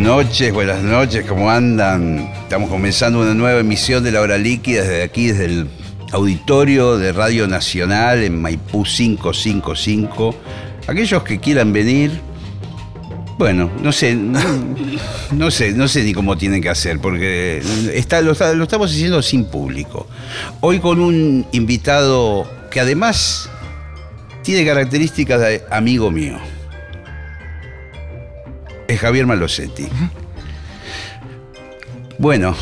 Noches, buenas noches, ¿cómo andan? Estamos comenzando una nueva emisión de La Hora Líquida desde aquí, desde el auditorio de Radio Nacional en Maipú 555. Aquellos que quieran venir, bueno, no sé, no, sé, no sé ni cómo tienen que hacer, porque está, lo, lo estamos haciendo sin público. Hoy con un invitado que además tiene características de amigo mío. Es Javier Malosetti. Bueno,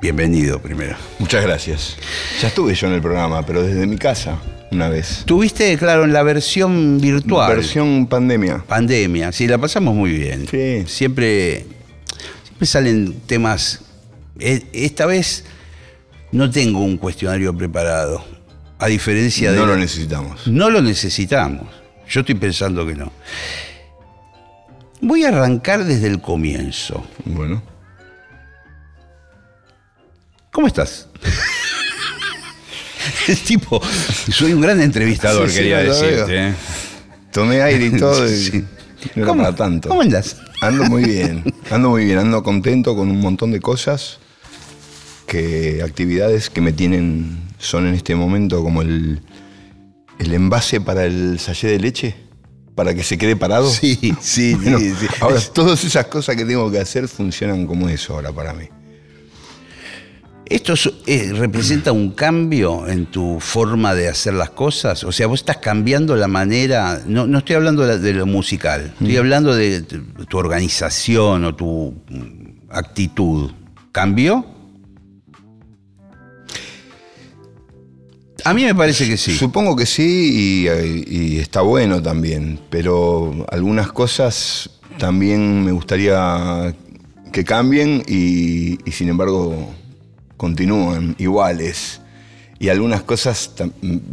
bienvenido primero. Muchas gracias. Ya estuve yo en el programa, pero desde mi casa, una vez. Tuviste, claro, en la versión virtual. Versión pandemia. Pandemia, sí, la pasamos muy bien. Sí. Siempre, siempre salen temas. E- Esta vez no tengo un cuestionario preparado. A diferencia de. No lo necesitamos. No lo necesitamos. Yo estoy pensando que no. Voy a arrancar desde el comienzo. Bueno. ¿Cómo estás? Es tipo, soy un gran entrevistador, Sí, quería decirte. ¿eh? Tomé aire y todo y Sí. no ¿Cómo- para tanto. ¿Cómo andas? Ando muy bien. Ando muy bien. Ando contento con un montón de cosas. Que actividades que me tienen son en este momento como el, el envase para el sallé de leche. Para que se quede parado. Sí, sí, Bueno, sí, sí. Ahora, todas esas cosas que tengo que hacer funcionan como eso ahora para mí. ¿Esto es- eh, representa un cambio en tu forma de hacer las cosas? O sea, vos estás cambiando la manera, no, no estoy hablando de, lo musical, estoy hablando de, tu- tu organización o tu mm, actitud. ¿Cambió? A mí me parece que sí. Supongo que sí y, y está bueno también, pero algunas cosas también me gustaría que cambien y, y sin embargo continúan iguales. Y algunas cosas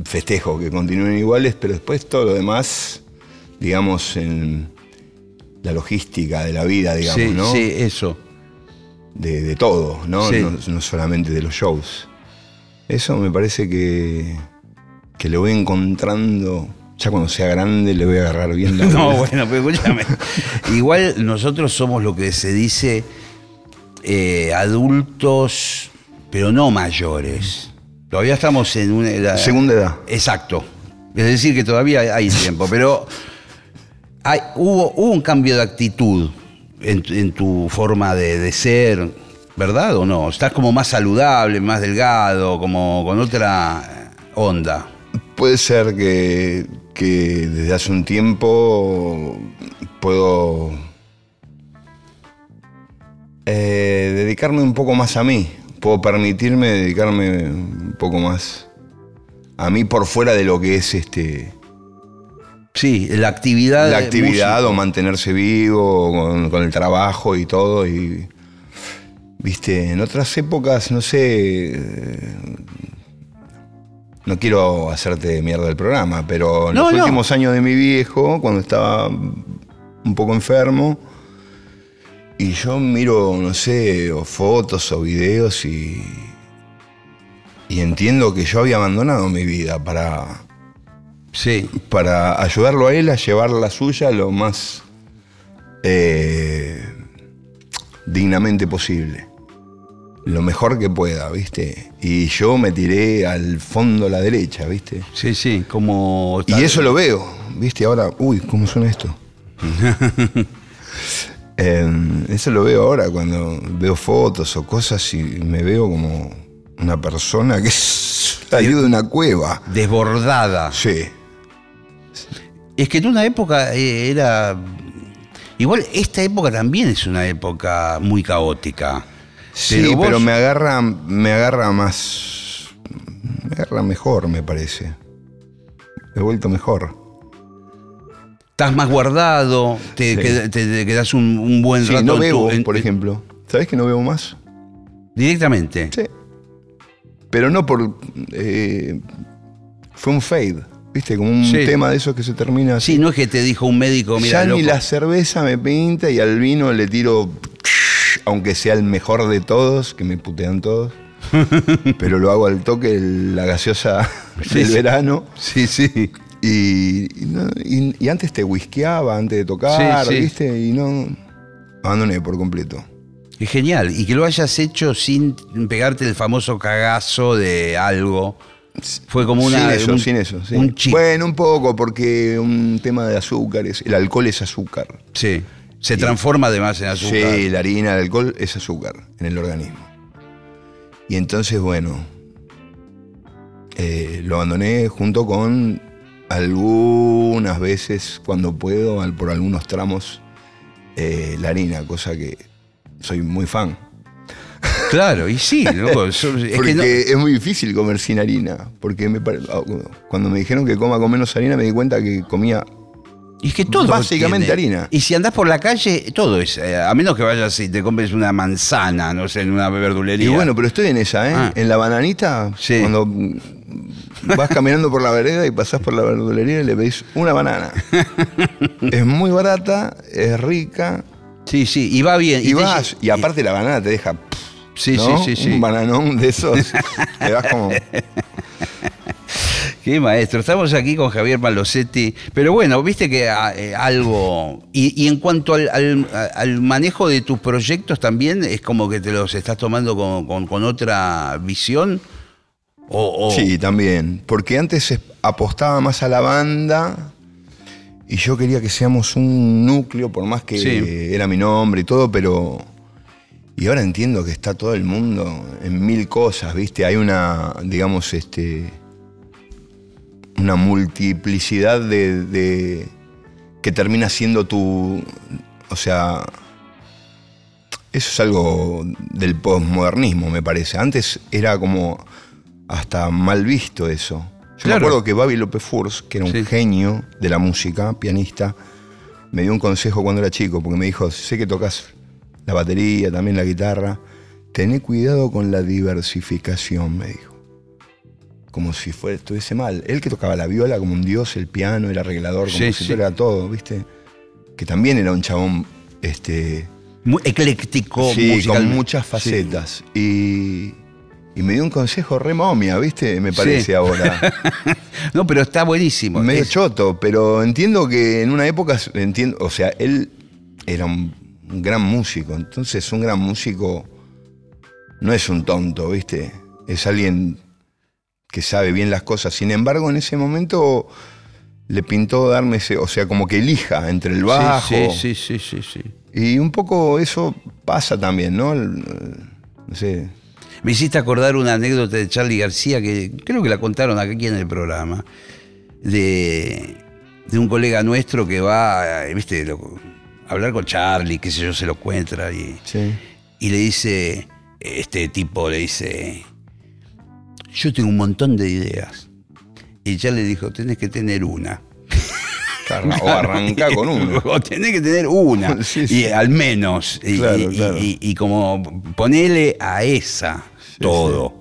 festejo que continúen iguales, pero después todo lo demás, digamos, en la logística de la vida, digamos, sí, ¿no? sí, eso. de, de todo, ¿no? Sí. ¿no? no solamente de los shows. Eso me parece que, que lo voy encontrando. Ya cuando sea grande le voy a agarrar bien la No, bueno, pero escúchame. Igual nosotros somos lo que se dice eh, adultos, pero no mayores. Todavía estamos en una edad. Segunda edad. Exacto. Es decir, que todavía hay- tiempo, pero hay- hubo, hubo un cambio de actitud en, tu- en tu forma de, de ser, ¿verdad o no? Estás como más saludable, más delgado, como con otra onda. Puede ser que, que desde hace un tiempo puedo eh, dedicarme un poco más a mí. Puedo permitirme dedicarme un poco más a mí por fuera de lo que es este Sí, la actividad. la actividad o mantenerse vivo con, con el trabajo y todo. Y, viste, en otras épocas, no sé. eh, No quiero hacerte mierda el programa, pero en No, los no. últimos años de mi viejo, cuando estaba un poco enfermo, y yo miro, no sé, o fotos o videos y. Y entiendo que yo había abandonado mi vida para, Sí. para ayudarlo a él a llevar la suya lo más eh, dignamente posible. Lo mejor que pueda, ¿viste? Y yo me tiré al fondo a la derecha, ¿viste? Sí, sí, como... Y eso lo veo, ¿viste? Ahora, uy, ¿cómo suena esto? Eh, eso lo veo ahora cuando veo fotos o cosas y me veo como una persona que salió de una cueva. Desbordada. Sí. Es que en una época eh, era... Igual esta época también es una época muy caótica. Sí, vos- pero me agarra, me agarra más. Me agarra mejor, me parece. He vuelto mejor. Estás más guardado, te, Sí. qued- te- te quedás un, un buen Sí, rato no en tu- bebo, en- por ejemplo. ¿Sabés que no veo más? Directamente. Sí. Pero no por. eh, fue un fade, ¿viste? Como un Sí. tema de esos que se termina así. Sí, no es que te dijo un médico, mira, ya loco. ni la cerveza me pinta y al vino le tiro, aunque sea el mejor de todos, que me putean todos. pero lo hago al toque la gaseosa Sí, del sí. verano. Sí, sí. Y, y no- y- y antes te whiskeaba, antes de tocar, Sí. ¿viste? Y no. Abandoné por completo. Es genial. Y que lo hayas hecho sin pegarte el famoso cagazo de algo. Fue como una. sin eso, un, sin eso. sí. Un chip. Bueno, un poco, porque un tema de azúcares. El alcohol es azúcar. Sí. Se transforma además en azúcar. Sí, la harina, el alcohol es azúcar en el organismo. Y entonces, bueno, eh, lo abandoné junto con algunas veces, cuando puedo, por algunos tramos, eh, la harina, cosa que soy muy fan. Claro, y sí. loco, es porque no- es muy difícil comer sin harina. Porque me ah, cuando me dijeron que coma con menos harina, me di cuenta que comía y es que todo. básicamente tiene- harina. Y si andás por la calle, todo es. eh, a menos que vayas y te compres una manzana, no sé, en una verdulería. Y bueno, pero estoy en esa, ¿eh? Ah. En la bananita, Sí. cuando vas caminando por la vereda y pasás por la verdulería y le pedís una banana. es muy barata, es rica, Sí, sí, y va bien. y, vas, y aparte la banana te deja, Sí, ¿no? sí, sí, sí. Un bananón de esos, te vas como... Qué maestro. Estamos aquí con Javier Malosetti. Pero bueno, viste que ah, eh, algo. Y, y en cuanto al, al- al manejo de tus proyectos también, es como que te los estás tomando con, con- con otra visión. O, o- Sí, también, porque antes es- apostaba más a la banda y yo quería que seamos un núcleo, por más que Sí. era mi nombre y todo, pero... Y ahora entiendo que está todo el mundo en mil cosas, ¿viste? Hay una, digamos, este... Una multiplicidad de... de- que termina siendo tu... O sea... Eso es algo del posmodernismo, me parece. Antes era como hasta mal visto eso. Yo Claro. me acuerdo que Babi López Furs, que era un Sí. genio de la música, pianista, me dio un consejo cuando era chico, porque me dijo, sé que tocas la batería, también la guitarra, tené cuidado con la diversificación, me dijo. Como si fuera, estuviese mal. Él que tocaba la viola como un dios, el piano, el arreglador, Sí, compositor, sí. era todo, ¿viste? Que también era un chabón, este, muy ecléctico, Sí, con muchas facetas. Y, y me dio un consejo re momia, ¿viste? Me parece Sí. ahora. No, pero está buenísimo. Medio Es- choto, pero entiendo que en una época, entiendo, o sea, él era un, un gran músico, entonces un gran músico no es un tonto, ¿viste? Es alguien que sabe bien las cosas. Sin embargo, en ese momento le pintó darme ese, o sea, como que elija entre el bajo. Sí, sí, sí, sí, sí. Y un poco eso pasa también, ¿no? No sé. Me hiciste acordar una anécdota de Charlie García que creo que la contaron aquí en el programa. De, de un colega nuestro que va, eh, viste, lo- a hablar con Charlie, qué sé yo, se lo encuentra y, Sí. y le dice, este tipo le dice, yo tengo un montón de ideas. Y ya le dijo, tenés que tener una. O arranca con uno. O tenés que tener una. Sí, sí. Y al menos. Y, Claro, y- claro. y- y como ponele a esa todo.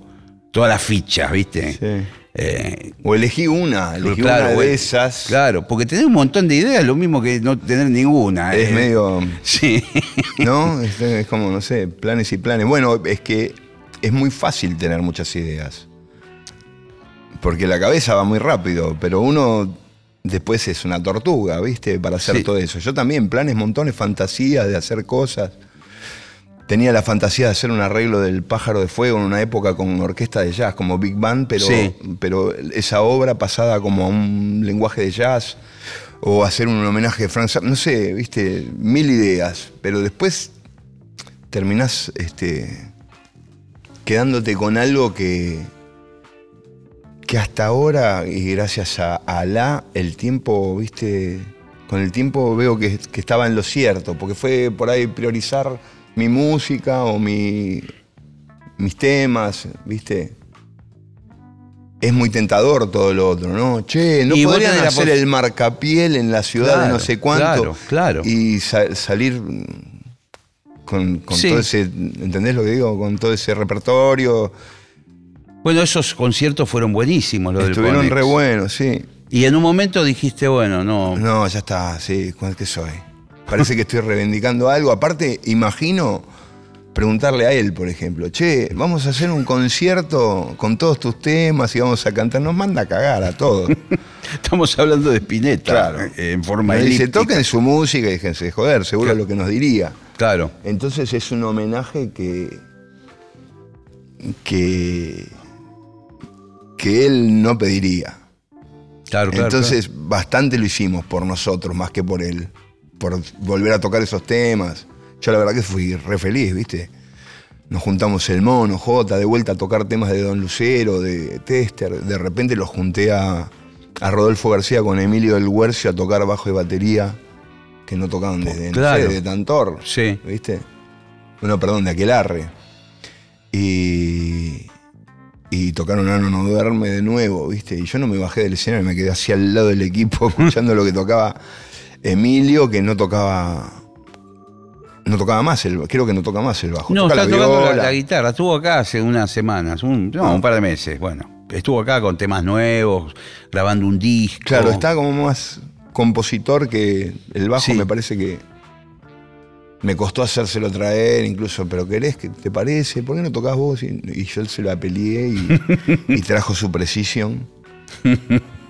Todas las fichas, ¿viste? Sí. Eh, O elegí una, elegí claro, una de esas. Claro, porque tener un montón de ideas es lo mismo que no tener ninguna. Es eh. medio. Sí. ¿No? Es, es como, no sé, planes y planes. Bueno, es que es muy fácil tener muchas ideas. Porque la cabeza va muy rápido, pero uno después es una tortuga, ¿viste? Para hacer Sí. todo eso. Yo también, planes, montones, fantasías de hacer cosas. Tenía la fantasía de hacer un arreglo del Pájaro de Fuego en una época con orquesta de jazz, como Big Band, pero, Sí. pero esa obra pasada como a un lenguaje de jazz, o hacer un homenaje a Frank no sé, viste, mil ideas, pero después terminás este, quedándote con algo que, que hasta ahora, y gracias a Alá, el tiempo, viste, con el tiempo veo que, que estaba en lo cierto, porque fue por ahí priorizar mi música o mi, mis temas, viste. Es muy tentador todo lo otro, ¿no? Che, no Y podrían hacer el marcapiel en la ciudad de no sé cuánto claro, claro. y sa- salir con, con Sí. todo ese, ¿entendés lo que digo? Con todo ese repertorio. Bueno, esos conciertos fueron buenísimos, los del Estuvieron Conex. re buenos, sí. Y en un momento dijiste, bueno, no. No, ya está, sí, ¿cuál que soy? Parece que estoy reivindicando algo. Aparte, imagino preguntarle a él, por ejemplo, che, vamos a hacer un concierto con todos tus temas y vamos a cantar. Nos manda a cagar a todos. Estamos hablando de Spinetta Claro. eh, en forma Me dice, toquen su música y déjense de joder, seguro es lo que nos diría. Claro. Entonces es un homenaje que. que. Que él no pediría. Claro, claro. Entonces, bastante lo hicimos por nosotros, más que por él. Por volver a tocar esos temas. Yo la verdad que fui re feliz, ¿viste? Nos juntamos el mono, J, de vuelta a tocar temas de Don Lucero, de Tester. De repente los junté a, a Rodolfo García con Emilio del Huercio a tocar bajo y batería, que no tocaban desde, no Claro. sé, de Tantor. Sí. ¿Viste? Bueno, perdón, de Aquelarre. Y, y tocaron Ano No Duerme de nuevo, ¿viste? Y yo no me bajé del escenario, me quedé así al lado del equipo escuchando lo que tocaba Emilio, que no tocaba. No tocaba más el creo que no toca más el bajo. No, Toca está la tocando la, la guitarra. Estuvo acá hace unas semanas, un, no, Ah. un par de meses. Bueno, estuvo acá con temas nuevos, grabando un disco. Claro, está como más compositor que el bajo Sí. me parece que me costó hacérselo traer, incluso, pero querés que te parece, ¿por qué no tocas vos? Y, y yo se la peleé y, y trajo su precisión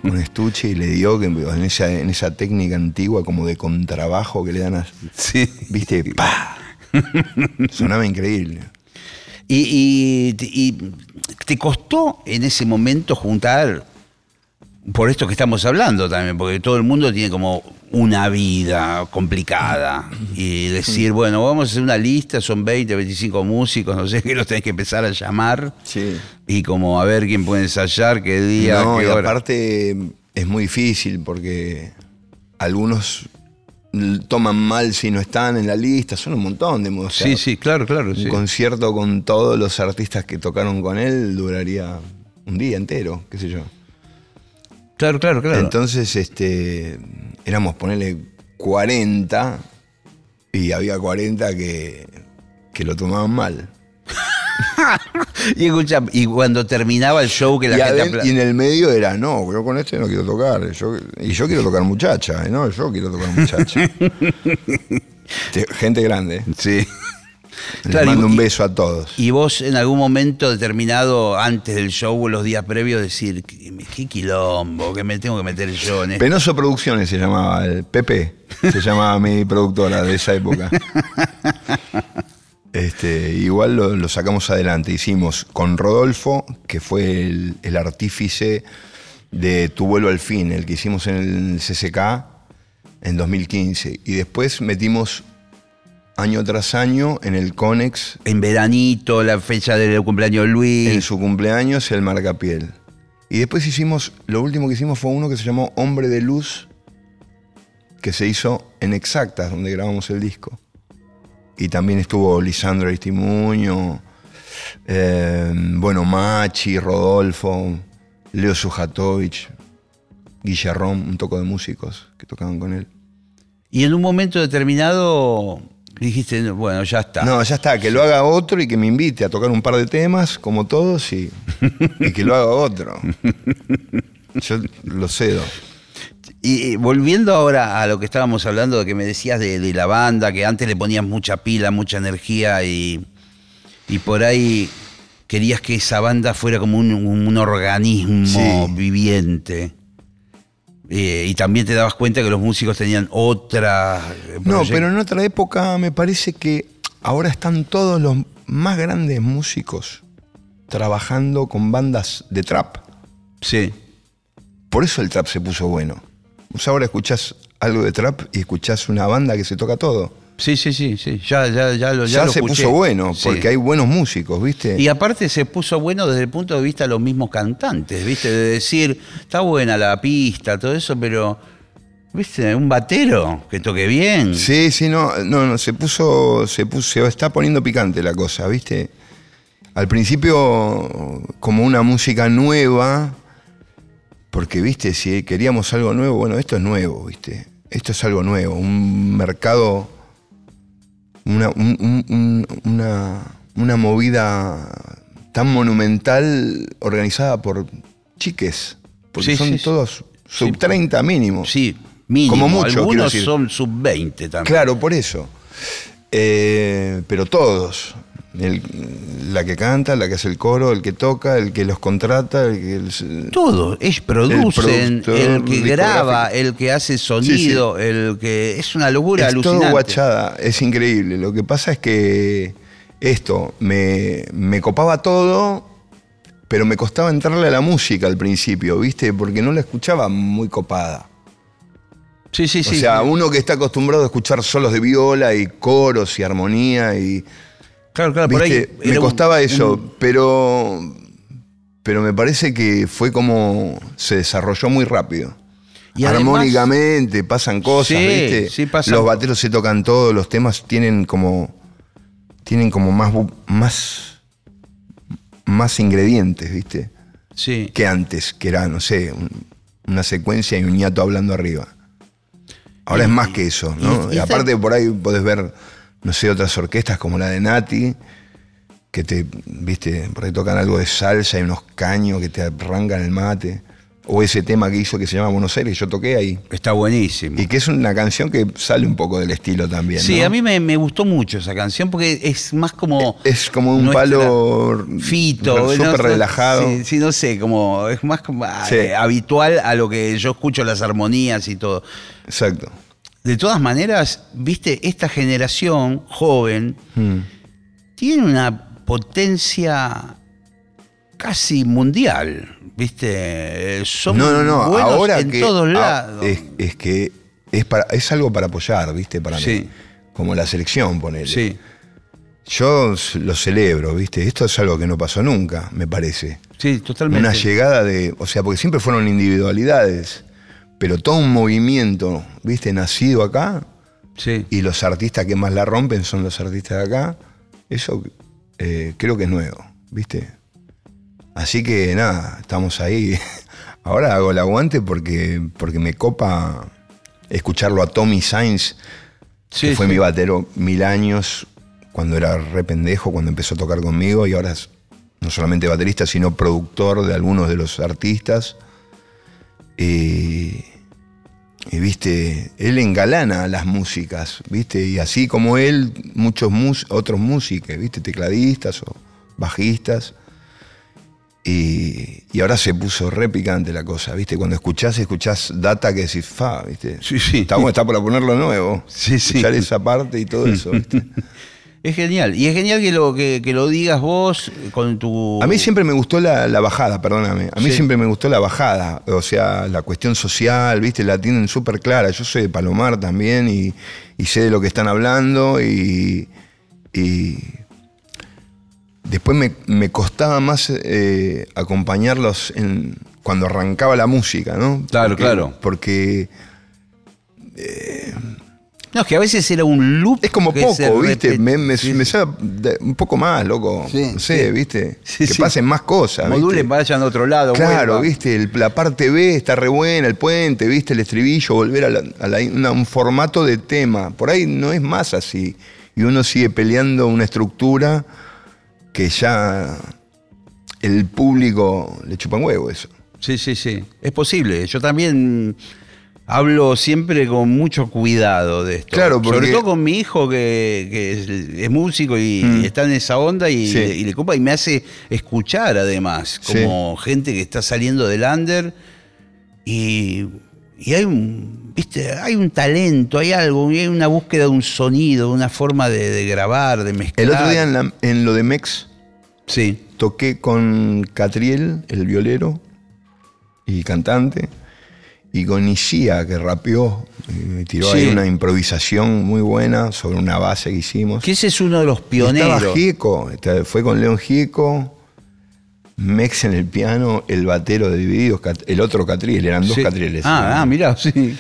con estuche y le dio que en esa, en esa técnica antigua como de contrabajo que le dan a, Sí. viste, pa. Sonaba increíble. Y, y- y te costó en ese momento juntar, por esto que estamos hablando también, porque todo el mundo tiene como una vida complicada. Y decir, bueno, vamos a hacer una lista, son 20, 25 músicos, no sé qué, los tenés que empezar a llamar. Sí. Y como a ver quién puede ensayar, qué día, no, qué y hora. aparte es muy difícil porque algunos toman mal si no están en la lista, son un montón de músicos. sí, sí, claro, claro. Un sí. concierto con todos los artistas que tocaron con él duraría un día entero, qué sé yo. Claro, claro, claro. Entonces, este, éramos ponerle 40 y había 40 que, que lo tomaban mal. y escucha, y cuando terminaba el show que la y, gente y en el medio era, no, yo con este no quiero tocar. yo- y yo quiero tocar muchacha, ¿eh? no, yo quiero tocar muchacha. Te- Gente grande. Sí. Les y- mando un beso a todos. Y vos en algún momento determinado, antes del show o los días previos, decir, qué, qué quilombo, que me tengo que meter yo en esto. Penoso Producciones se llamaba, el Pepe, se llamaba mi productora de esa época. Este, igual lo, lo sacamos adelante. Hicimos con Rodolfo, que fue el, el artífice de Tu vuelo al fin, el que hicimos en el CCK en 2015. Y después metimos año tras año en el Conex, En veranito, la fecha del cumpleaños de Luis. en su cumpleaños, el Marcapiel. Y después hicimos, lo último que hicimos fue uno que se llamó Hombre de Luz, que se hizo en Exactas, donde grabamos el disco. Y también estuvo Lisandro Aristimuño, eh, bueno, Machi, Rodolfo, Leo Sujatovich, Guillerrón, un toco de músicos que tocaban con él. Y en un momento determinado dijiste, bueno, ya está. No, ya está, que lo haga otro y que me invite a tocar un par de temas, como todos, y, y que lo haga otro. Yo lo cedo. Y volviendo ahora a lo que estábamos hablando, de que me decías de, de la banda, que antes le ponías mucha pila, mucha energía y, y por ahí querías que esa banda fuera como un, un organismo Sí. viviente. Eh, y también te dabas cuenta que los músicos tenían otra... eh, No, pero en otra época me parece que ahora están todos los más grandes músicos trabajando con bandas de trap. Sí, Por eso el trap se puso bueno. Vos ahora escuchás algo de trap y escuchás una banda que se toca todo. Sí, sí, sí, sí. Ya, ya, ya lo, Ya, ya lo se escuché. puso bueno, Sí. porque hay buenos músicos, ¿viste? Y aparte se puso bueno desde el punto de vista de los mismos cantantes, ¿viste? De decir, está buena la pista, todo eso, pero, ¿viste? Un batero que toque bien. Sí, sí, no, no, no, se puso, se puso, se está poniendo picante la cosa, ¿viste? Al principio como una música nueva, porque, ¿viste? Si queríamos algo nuevo, bueno, esto es nuevo, ¿viste? Esto es algo nuevo, un mercado, una, un- un- un- una, una movida tan monumental organizada por chiques. Porque Sí, son sí, todos sub Sí. 30 mínimo. Sí, mínimo. Como mucho, Algunos decir. son sub-20 también. Claro, por eso. Eh, pero todos. El- la que canta, la que hace el coro, el que toca, el que los contrata, el que... el- Todo, ellos producen, el, que graba, el que hace sonido, el que es una locura es alucinante. todo guachada, es increíble. Lo que pasa es que esto, me, me copaba todo, pero me costaba entrarle a la música al principio, ¿viste? Porque no la escuchaba muy copada. Sí, sí, sí. o sea, uno que está acostumbrado a escuchar solos de viola y coros y armonía y... claro, claro, por ahí. Me un- costaba eso, un- pero, pero me parece que fue como se desarrolló muy rápido. Y además- Armónicamente pasan cosas, Sí, ¿viste? sí, pasan- Los bateros se tocan todos, los temas tienen como tienen como más más más ingredientes, ¿viste? sí. Que antes, que era, no sé, un- una secuencia y un ñato hablando arriba. Ahora Y- es más que eso, ¿no? y- y aparte por ahí podés ver, no sé, otras orquestas como la de Nati, que te, viste, por ahí tocan algo de salsa y unos caños que te arrancan el mate. O ese tema que hizo que se llama Buenos Aires, yo toqué ahí. Está buenísimo. Y que es una canción que sale un poco del estilo también. Sí, ¿no? a mí me, me gustó mucho esa canción porque es más como. Es como un palo Fito. súper no- relajado. Sí, sí, no sé, como. Es más como, ah, Sí. eh, habitual a lo que yo escucho las armonías y todo. Exacto. De todas maneras, viste, esta generación joven Mm. tiene una potencia casi mundial, ¿viste? Son No, no, no. buenos Ahora en que todos lados. Es, es que es, para, es algo para apoyar, ¿viste? Para Sí. mí. Como la selección, ponele. sí, Yo lo celebro, ¿viste? Esto es algo que no pasó nunca, me parece. sí, totalmente. Una llegada de. O sea, porque siempre fueron individualidades, pero todo un movimiento, ¿viste? Nacido acá, Sí. y los artistas que más la rompen son los artistas de acá. Eso eh, creo que es nuevo, ¿viste? Así que nada, estamos ahí. Ahora hago el aguante porque, porque me copa escucharlo a Tommy Sainz, Sí, que fue sí. mi batero mil años, cuando era re pendejo, cuando empezó a tocar conmigo, y ahora es no solamente baterista, sino productor de algunos de los artistas. Y, y, viste, él engalana las músicas, viste, y así como él, muchos mus- otros músicos, viste, tecladistas o bajistas. Y, y ahora se puso re picante la cosa, viste, cuando escuchás, escuchás data que decís, fa, viste. Sí, sí. Está, bueno, está para ponerlo nuevo. Sí, sí. Escuchar esa parte y todo eso, viste. Es genial. Y es genial que lo, que, que lo digas vos con tu. A mí siempre me gustó la, la bajada, perdóname. A mí Sí. siempre me gustó la bajada. O sea, la cuestión social, ¿viste? La tienen súper clara. Yo soy de Palomar también y, y sé de lo que están hablando y. y después me, me costaba más eh, acompañarlos en, cuando arrancaba la música, ¿no? Claro, Porque- claro. Porque No, es que a veces era un loop. es como poco, ¿viste? Me, me, sí, me sí. sabe de- un poco más, loco. Sí, no sé, sí. ¿viste? Que pasen más cosas. ¿viste? Modulen, vayan a otro lado. Claro, viste, el- la parte B está re buena, el puente, viste, el estribillo, volver a, la- a la- una- un formato de tema. Por ahí no es más así. Y uno sigue peleando una estructura que ya el público le chupa un huevo eso. Sí, sí, sí. Es posible. Yo también hablo siempre con mucho cuidado de esto. Claro, porque- Sobre todo con mi hijo que, que es, es músico y, Mm. y está en esa onda y, Sí. y le copa y me hace escuchar además, Sí. como gente que está saliendo del under y, y hay un, viste, hay un talento, hay algo, hay una búsqueda de un sonido, una forma de, de grabar, de mezclar. El otro día en, la- en lo de Mex Sí. toqué con Catriel, el violero y cantante, y con Isia, que rapeó, me tiró ahí una improvisación muy buena sobre una base que hicimos. Que ese es uno de los pioneros. Estaba Gieco, fue con León Gieco, Mex en el piano, el batero de Divididos, el otro Catriel, eran dos Sí. Catrieles. Ah, ah, mirá, sí.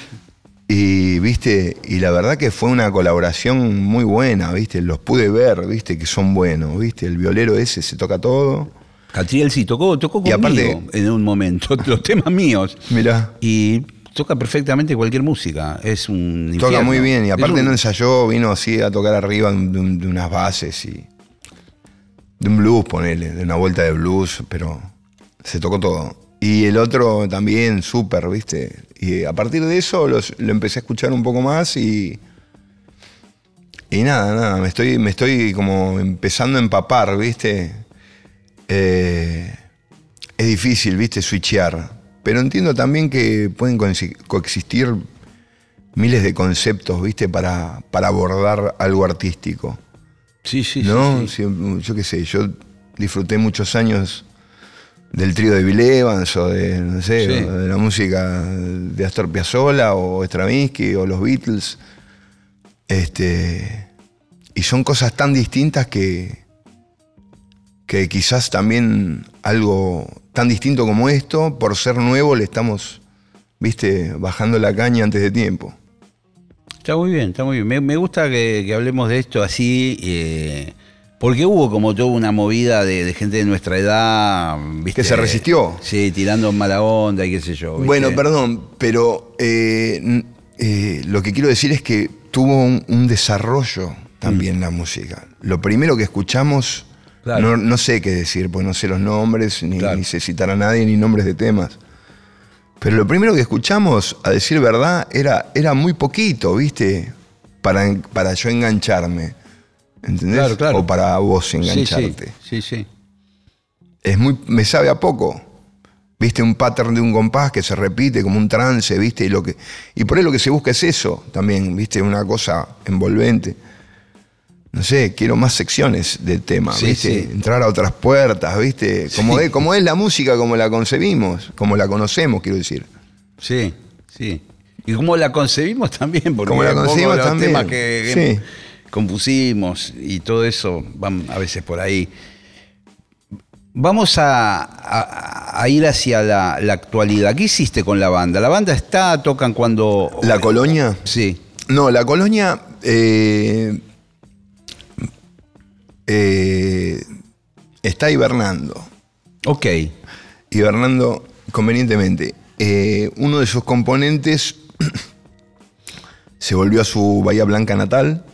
Y viste, y la verdad que fue una colaboración muy buena, viste, los pude ver, viste, que son buenos, viste, el violero ese se toca todo. Catriel sí tocó, tocó Y conmigo aparte- en un momento, los temas míos. Mirá. Y toca perfectamente cualquier música. Es un Toca muy bien y aparte un- no ensayó, vino así a tocar arriba de, un- de unas bases y de un blues, ponele, de una vuelta de blues, pero se tocó todo. Y el otro también, súper, ¿viste? Y a partir de eso los- lo empecé a escuchar un poco más y... Y nada, nada, me estoy, me estoy como empezando a empapar, ¿viste? Eh, es difícil, ¿viste? Switchear. Pero entiendo también que pueden coexi- coexistir miles de conceptos, ¿viste? Para, para abordar algo artístico. Sí, sí, sí, ¿No? sí. Si- yo qué sé, yo disfruté muchos años del trío de Bill Evans o de, no sé, Sí. de la música de Astor Piazzolla o Stravinsky o los Beatles. Este, y son cosas tan distintas que, que quizás también algo tan distinto como esto, por ser nuevo, le estamos, viste, bajando la caña antes de tiempo. Está muy bien, está muy bien. Me, me gusta que, que hablemos de esto así, eh, porque hubo como toda una movida de, de gente de nuestra edad. ¿viste? Que se resistió. Sí, tirando mala onda y qué sé yo. ¿viste? Bueno, perdón, pero eh, eh, lo que quiero decir es que tuvo un, un desarrollo también la música. Lo primero que escuchamos, Claro. no, no sé qué decir, pues no sé los nombres, ni, Claro. ni sé citar a nadie, ni nombres de temas. Pero lo primero que escuchamos, a decir verdad, era, era muy poquito, ¿viste? Para, para yo engancharme. ¿Entendés? Claro, claro. O para vos Sí, engancharte sí, sí, sí. es muy, me sabe a poco. Viste un pattern de un compás que se repite como un trance, viste, y lo que. Y por ahí lo que se busca es eso también, viste, una cosa envolvente. No sé, quiero más secciones del tema, Sí, viste, sí. entrar a otras puertas, viste, como, Sí. es, como es la música, como la concebimos, como la conocemos, quiero decir. Sí, sí. Y cómo la concebimos también, porque la concebimos los también, temas que, compusimos y todo eso van a veces por ahí. Vamos a, a- a ir hacia la, la actualidad. ¿Qué hiciste con la banda? ¿La banda está, tocan cuando... ¿La colonia? Sí. No, la colonia eh, eh, está hibernando. Ok. hibernando convenientemente. Eh, uno de sus componentes se volvió a su Bahía Blanca natal,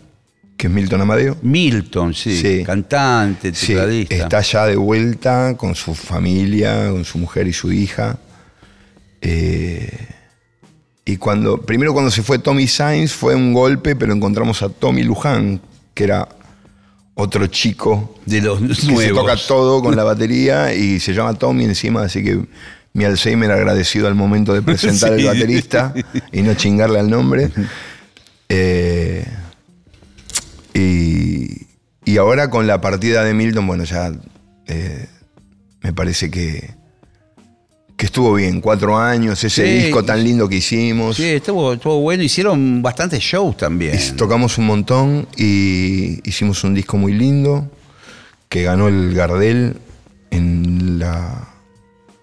que es Milton Amadeo. Milton, sí. Sí. Cantante, Sí, tecladista. está ya de vuelta con su familia, con su mujer y su hija. Eh, y cuando, primero cuando se fue Tommy Sainz fue un golpe, pero encontramos a Tommy Luján, que era otro chico De los que se toca todo con la batería y se llama Tommy encima, así que mi Alzheimer agradecido al momento de presentar Sí. el baterista y no chingarle al nombre. Eh, y, y ahora con la partida de Milton, bueno, ya eh, me parece que, que estuvo bien, cuatro años, ese Sí. disco tan lindo que hicimos. Sí, estuvo, estuvo bueno. Hicieron bastantes shows también. Y tocamos un montón y hicimos un disco muy lindo que ganó el Gardel en la,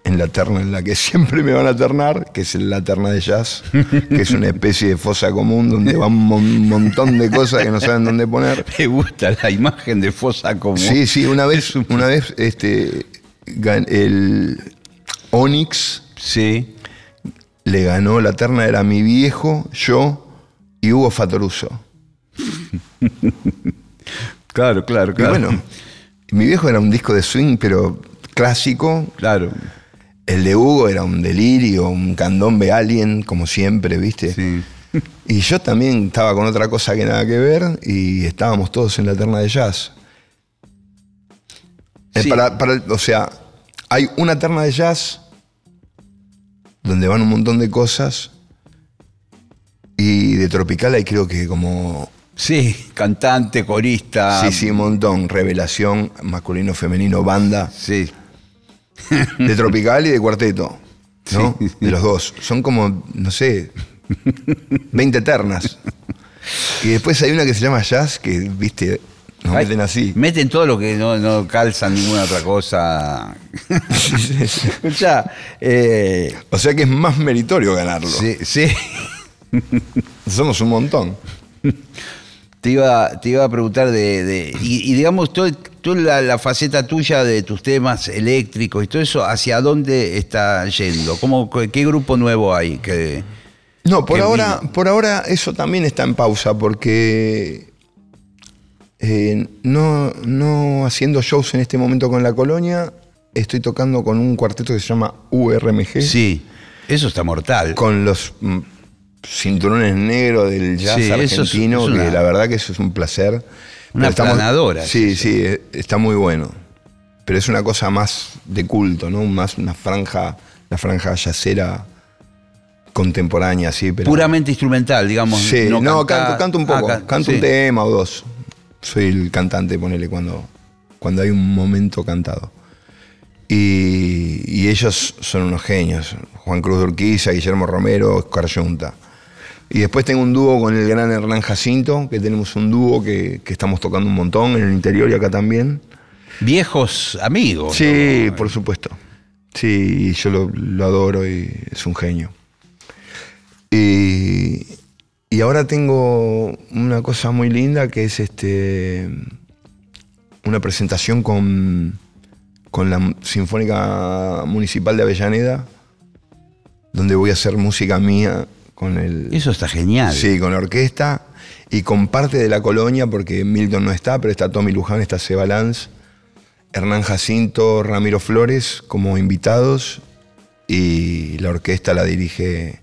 en la terna en la que siempre me van a ternar, que es la terna de jazz, que es una especie de fosa común donde va un mon- montón de cosas que no saben dónde poner. Me gusta la imagen de Fosa como... Sí, sí, una vez, una vez este, el Onyx Sí. le ganó la terna, era mi viejo, yo y Hugo Fatoruso. Claro, claro, Y bueno, mi viejo era un disco de swing, pero clásico. Claro. El de Hugo era un delirio, un candombe alien, como siempre, ¿viste? Sí. Y yo también estaba con otra cosa que nada que ver y estábamos todos en la terna de jazz. Eh, Sí. para- para el- o sea, hay una terna de jazz donde van un montón de cosas y de tropical hay creo que como Sí, cantante, corista. Sí, sí, un montón. Revelación, masculino, femenino, banda. Sí. De tropical y de cuarteto. ¿No? Sí. De los dos. Son como, no sé, 20 ternas. Y después hay una que se llama jazz, que, viste, nos Ay, meten así. Meten todo lo que no, no calzan ninguna otra cosa. Escucha, eh, O sea que es más meritorio ganarlo. sí, sí. Somos un montón. Te iba, te iba a preguntar de. de- y, y digamos, toda la, la faceta tuya de tus temas eléctricos y todo eso, ¿hacia dónde está yendo? ¿Cómo, ¿Qué grupo nuevo hay? Que, No, por que ahora, vino. por ahora eso también está en pausa porque eh, no, no haciendo shows en este momento con la colonia, estoy tocando con un cuarteto que se llama URMG, Sí, eso está mortal. con los mm, cinturones negros del jazz Sí, eso es- argentino, una- que la verdad que eso es un placer. Una aplanadora, Sí, es sí, eh, está muy bueno. Pero es una cosa más de culto, ¿no? Más una franja, la franja yacera contemporánea, sí, pero. Puramente instrumental, digamos. Sí, no, cantar- canto, canto un poco, Ah, can- canto sí. un tema o dos. Soy el cantante, ponele, cuando, cuando hay un momento cantado. Y, y ellos son unos genios. Juan Cruz de Urquiza, Guillermo Romero, Oscar Yunta. Y después tengo un dúo con el gran Hernán Jacinto, que tenemos un dúo que, que estamos tocando un montón en el interior y acá también. Viejos amigos. Sí, ¿no? por supuesto. Sí, yo lo, lo adoro y es un genio. Y, y ahora tengo una cosa muy linda que es este una presentación con, con la Sinfónica Municipal de Avellaneda, donde voy a hacer música mía con el. Eso está genial. Sí, con la orquesta y con parte de la colonia, porque Milton no está, pero está Tommy Luján, está Seba Lanz, Hernán Jacinto, Ramiro Flores como invitados y la orquesta la dirige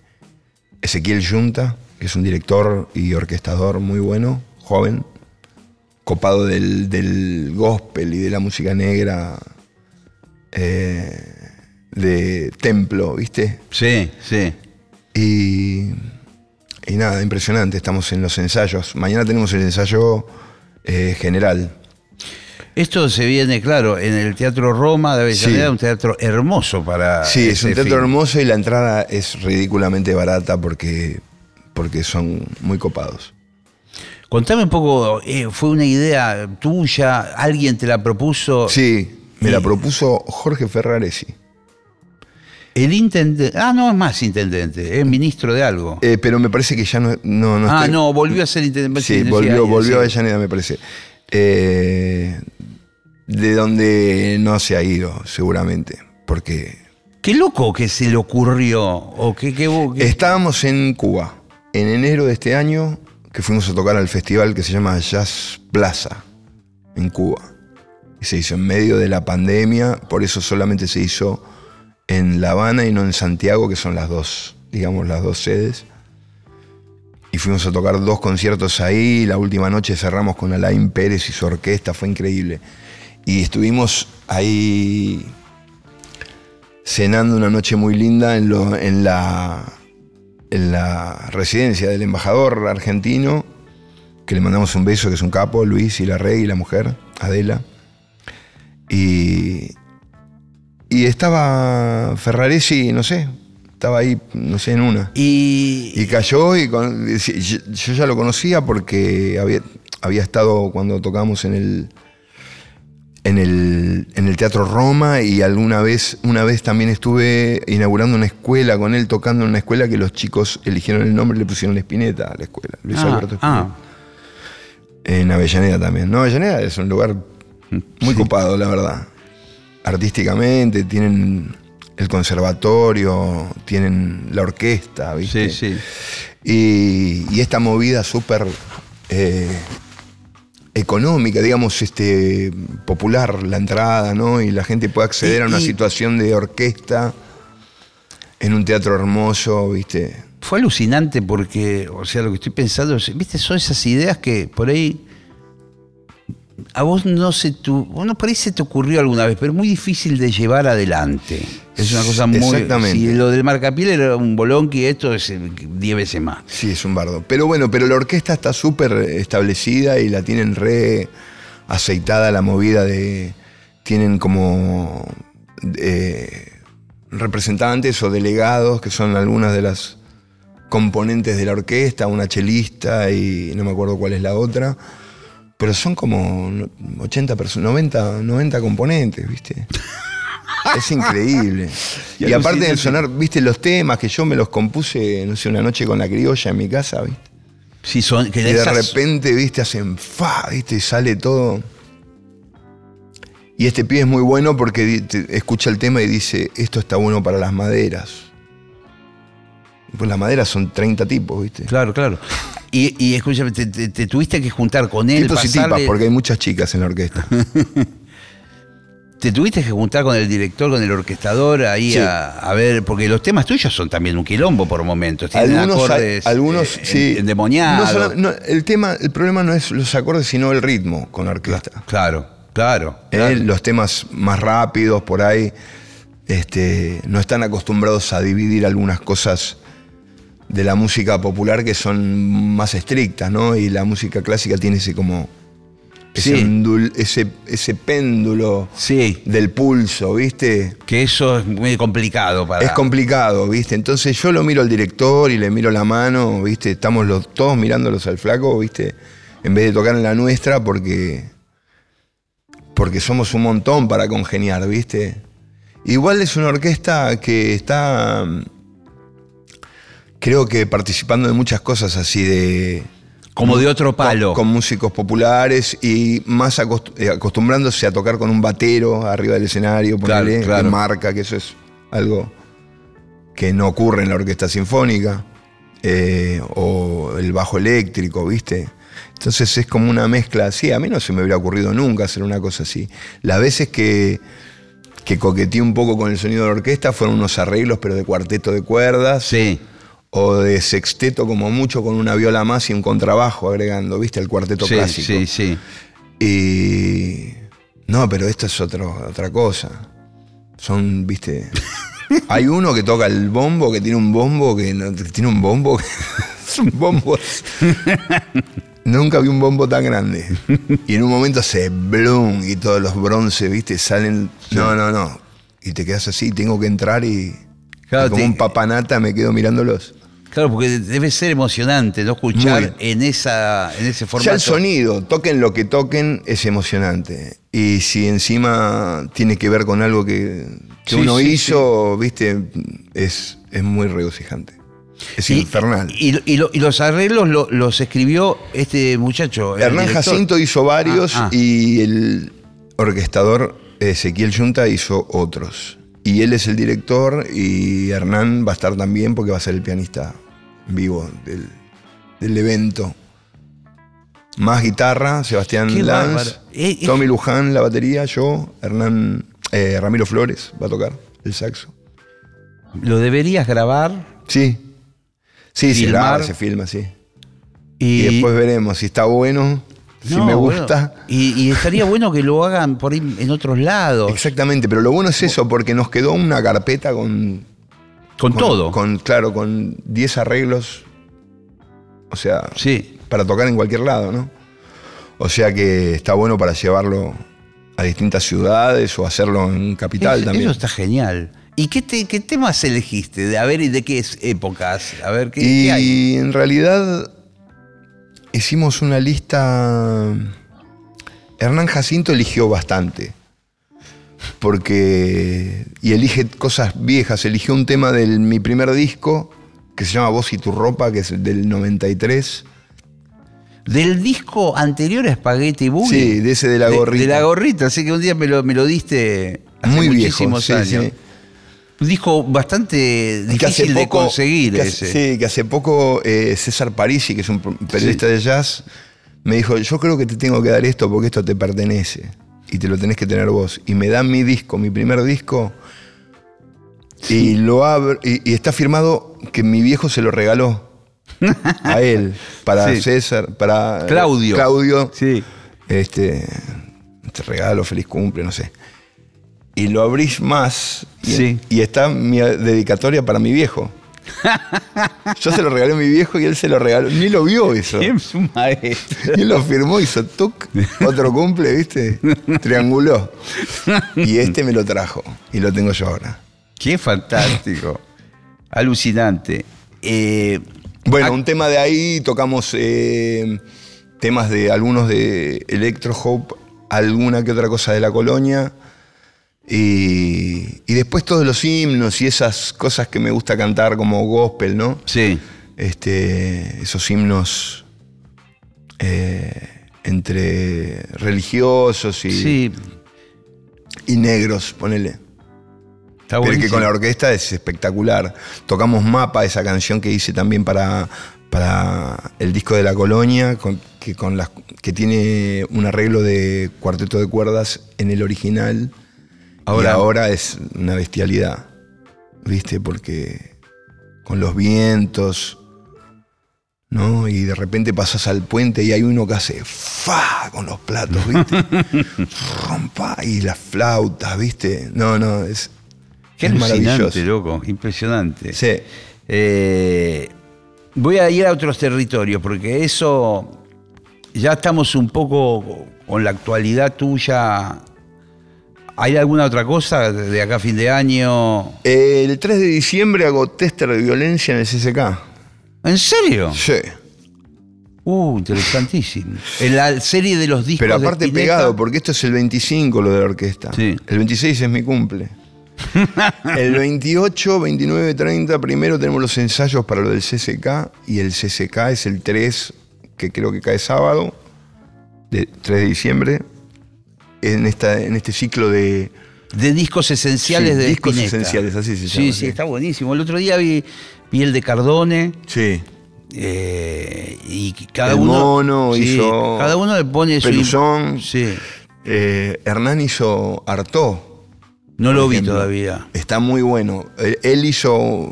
Ezequiel Yunta, que es un director y orquestador muy bueno, joven, copado del, del gospel y de la música negra eh, de templo, ¿viste? Sí, sí. Y, y nada, impresionante. Estamos en los ensayos. Mañana tenemos el ensayo eh, general. Esto se viene, claro, en el Teatro Roma de Avellaneda, Sí. un teatro hermoso para. Sí, es un este teatro film. hermoso y la entrada es ridículamente barata porque, porque son muy copados. Contame un poco, eh, ¿fue una idea tuya? ¿Alguien te la propuso? Sí, me la propuso Jorge Ferraresi. El intendente. Ah, no es más intendente, es ministro de algo. Eh, pero me parece que ya no. no, no ah, estoy- no, volvió a ser intendente. Sí, volvió, volvió a Avellaneda, me parece. Eh, de donde no se ha ido, seguramente. Porque Qué loco que se le ocurrió. O que, que, que- Estábamos en Cuba en enero de este año, que fuimos a tocar al festival que se llama Jazz Plaza, en Cuba. Y se hizo en medio de la pandemia, por eso solamente se hizo en La Habana y no en Santiago, que son las dos, digamos, las dos sedes. Y fuimos a tocar dos conciertos ahí. La última noche cerramos con Alain Pérez y su orquesta, fue increíble. Y estuvimos ahí cenando una noche muy linda en, lo- en la, en la residencia del embajador argentino, que le mandamos un beso, que es un capo, Luis y la rey y la mujer, Adela. Y, y estaba Ferraresi, no sé, estaba ahí, no sé, en una. y, Y cayó y con- yo, yo ya lo conocía porque había, había estado cuando tocamos en el, en el en el Teatro Roma y alguna vez una vez también estuve inaugurando una escuela con él tocando en una escuela que los chicos eligieron el nombre y le pusieron Espineta a la escuela. Luis ah, Alberto Spinetta. ah, En Avellaneda también. No, Avellaneda es un lugar muy copado, la verdad. Artísticamente, tienen el conservatorio, tienen la orquesta, ¿viste? sí, sí. Y, y esta movida súper eh, económica, digamos, este, popular, la entrada, ¿no? Y la gente puede acceder Y- a una y- situación de orquesta en un teatro hermoso, ¿viste? Fue alucinante porque, o sea, lo que estoy pensando, es, viste, son esas ideas que por ahí a vos no se tu, bueno, por ahí se te ocurrió alguna vez, pero es muy difícil de llevar adelante. Es una cosa muy. Exactamente. Si lo del marcapiel era un bolonqui, esto es eh, 10 veces más. Sí, es un bardo. Pero bueno, pero la orquesta está súper establecida y la tienen re aceitada la movida de. Tienen como eh, representantes o delegados que son algunas de las componentes de la orquesta, una chelista y no me acuerdo cuál es la otra. Pero son como 80 personas, 90, 90 componentes, ¿viste? Es increíble. Y y aparte de alucinante. sonar, viste, los temas que yo me los compuse, no sé, una noche con la criolla en mi casa, viste. Si son, que Y de esas- repente, viste, hacen fa, viste, y sale todo. Y este pibe es muy bueno porque escucha el tema y dice, esto está bueno para las maderas. Pues la madera son 30 tipos, ¿viste? Claro, claro. Y, y escúchame, te, te- te tuviste que juntar con él. Tipos y pasarle- tipas, porque hay muchas chicas en la orquesta. Te tuviste que juntar con el director, con el orquestador, ahí Sí. a, a ver, porque los temas tuyos son también un quilombo por momentos. Tienen algunos, acordes algunos eh, sí. en- endemoniados. No solo- no, el tema, el problema no es los acordes, sino el ritmo con la orquesta. Claro, claro. Eh, los temas más rápidos por ahí este, no están acostumbrados a dividir algunas cosas de la música popular que son más estrictas, ¿no? Y la música clásica tiene ese como ese, ese, ese péndulo Sí, del pulso, ¿viste? que eso es muy complicado para. Es complicado, ¿viste? Entonces yo lo miro al director y le miro la mano, ¿viste? Estamos los, todos mirándolos al flaco, ¿viste? En vez de tocar en la nuestra porque porque somos un montón para congeniar, ¿viste? Igual es una orquesta que está creo que participando de muchas cosas así de Como de otro palo. Con, músicos populares y más acost- eh, acostumbrándose a tocar con un batero arriba del escenario, Claro, ponele, claro. marca, que eso es algo que no ocurre en la orquesta sinfónica, eh, o el bajo eléctrico, ¿viste? Entonces es como una mezcla así. A mí no se me hubiera ocurrido nunca hacer una cosa así. Las veces que, que coqueteé un poco con el sonido de la orquesta fueron unos arreglos, pero de cuarteto de cuerdas Sí. o de sexteto como mucho con una viola más y un contrabajo agregando, ¿viste? El cuarteto Sí, clásico. sí, sí. Y no, pero esto es otro, otra cosa. Son, ¿viste? Hay uno que toca el bombo, que tiene un bombo, que, no- tiene un bombo, que es un bombo. Nunca vi un bombo tan grande. Y en un momento se blum y todos los bronces, ¿viste? Salen. No, no, no. Y te quedas así, tengo que entrar y, Claro, y como un papanata me quedo mirándolos. Claro, porque debe ser emocionante no escuchar Muy. en esa en ese formato. Ya el sonido, toquen lo que toquen, es emocionante. Y si encima tiene que ver con algo que, que Sí, uno sí, hizo, viste, es, es muy regocijante. Es Y- infernal. Y, y lo- y los arreglos lo- los escribió este muchacho. Hernán. Jacinto hizo varios Ah, ah. y el orquestador Ezequiel Yunta hizo otros. Y él es el director y Hernán va a estar también porque va a ser el pianista vivo del, del evento. Más guitarra, Sebastián Qué Lanz. Eh, eh. Tommy Luján, la batería, yo, Hernán, eh, Ramiro Flores va a tocar el saxo. Lo deberías grabar Sí, sí, se graba, se filma, sí. y, Y, después veremos si está bueno, si No, me bueno, gusta. y, y estaría bueno que lo hagan por ahí en otros lados. Exactamente, pero lo bueno es eso, porque nos quedó una carpeta con. Con, todo. Con, claro, con 10 arreglos. O sea, sí. para tocar en cualquier lado, ¿no? O sea que está bueno para llevarlo a distintas ciudades o hacerlo en capital Eso- también. Eso está genial. ¿Y qué, te- qué temas elegiste? De, a ver, ¿y de qué es- épocas? A ver, ¿qué, y qué hay? en realidad hicimos una lista. Hernán Jacinto eligió bastante. Porque. Y elige cosas viejas. Eligió un tema de mi primer disco, que se llama Vos y tu ropa, que es del 93. Del disco anterior a Spaghetti Boogie. Sí, de ese de la gorrita. De, la gorrita, así que un día me lo, me lo diste hace Muy viejo. muchísimos sí, años. sí. Un disco bastante difícil de conseguir que hace- ese. Sí, que hace poco eh, César Parisi, que es un periodista de jazz, me dijo, yo creo que te tengo que dar esto porque esto te pertenece y te lo tenés que tener vos. Y me dan mi disco, mi primer disco, y lo abro, y, y está firmado que mi viejo se lo regaló a él, para Sí. César, para Claudio. Claudio. Sí. Este, te regalo, feliz cumple, no sé. Y lo abrís más y, Sí. y está mi dedicatoria para mi viejo. Yo se lo regalé a mi viejo y él se lo regaló. Ni lo vio eso. Es un maestro. Y él lo firmó, hizo tuc, otro cumple, ¿viste? Trianguló. Y este me lo trajo. Y lo tengo yo ahora. Qué fantástico. Alucinante. Eh, Bueno, un tema de ahí, tocamos eh, temas de algunos de Electro Hope, alguna que otra cosa de la colonia. Y, y después todos los himnos y esas cosas que me gusta cantar como gospel, ¿no? sí. Este, esos himnos eh, entre religiosos y, Sí. y negros, ponele. Pero buenísimo. que con la orquesta es espectacular. Tocamos Mapa, esa canción que hice también para, para el disco de la colonia, con- que, con las, que tiene un arreglo de cuarteto de cuerdas en el original. Ahora- Ahora, ahora es una bestialidad. ¿Viste? Porque con los vientos. ¿No? Y de repente pasas al puente y hay uno que hace fa con los platos, ¿viste? Rompa y las flautas, ¿viste? No, no, es, Qué es alucinante, loco, impresionante. Sí. Eh, voy a ir a otros territorios, porque eso ya estamos un poco con la actualidad tuya. ¿Hay alguna otra cosa de acá a fin de año? El 3 de diciembre hago tester de violencia en el CCK. ¿En serio? Sí. Uh, interesantísimo. En la serie de los discos Pero de aparte Spinetta- pegado, porque esto es el 25 lo de la orquesta. Sí. El 26 es mi cumple. el 28, 29, 30, primero tenemos los ensayos para lo del CCK y el CCK es el 3, que creo que cae sábado, de 3 de diciembre, en, esta, en este ciclo de... De discos esenciales Sí, de discos Spinetta. esenciales, así se llama, sí, sí. está buenísimo. El otro día vi, vi el de Cardone. Sí. eh, y cada El uno mono sí, hizo cada uno le pone su Peluzón. sí Eh, Hernán hizo Artó. no lo vi todavía Está muy bueno. Él hizo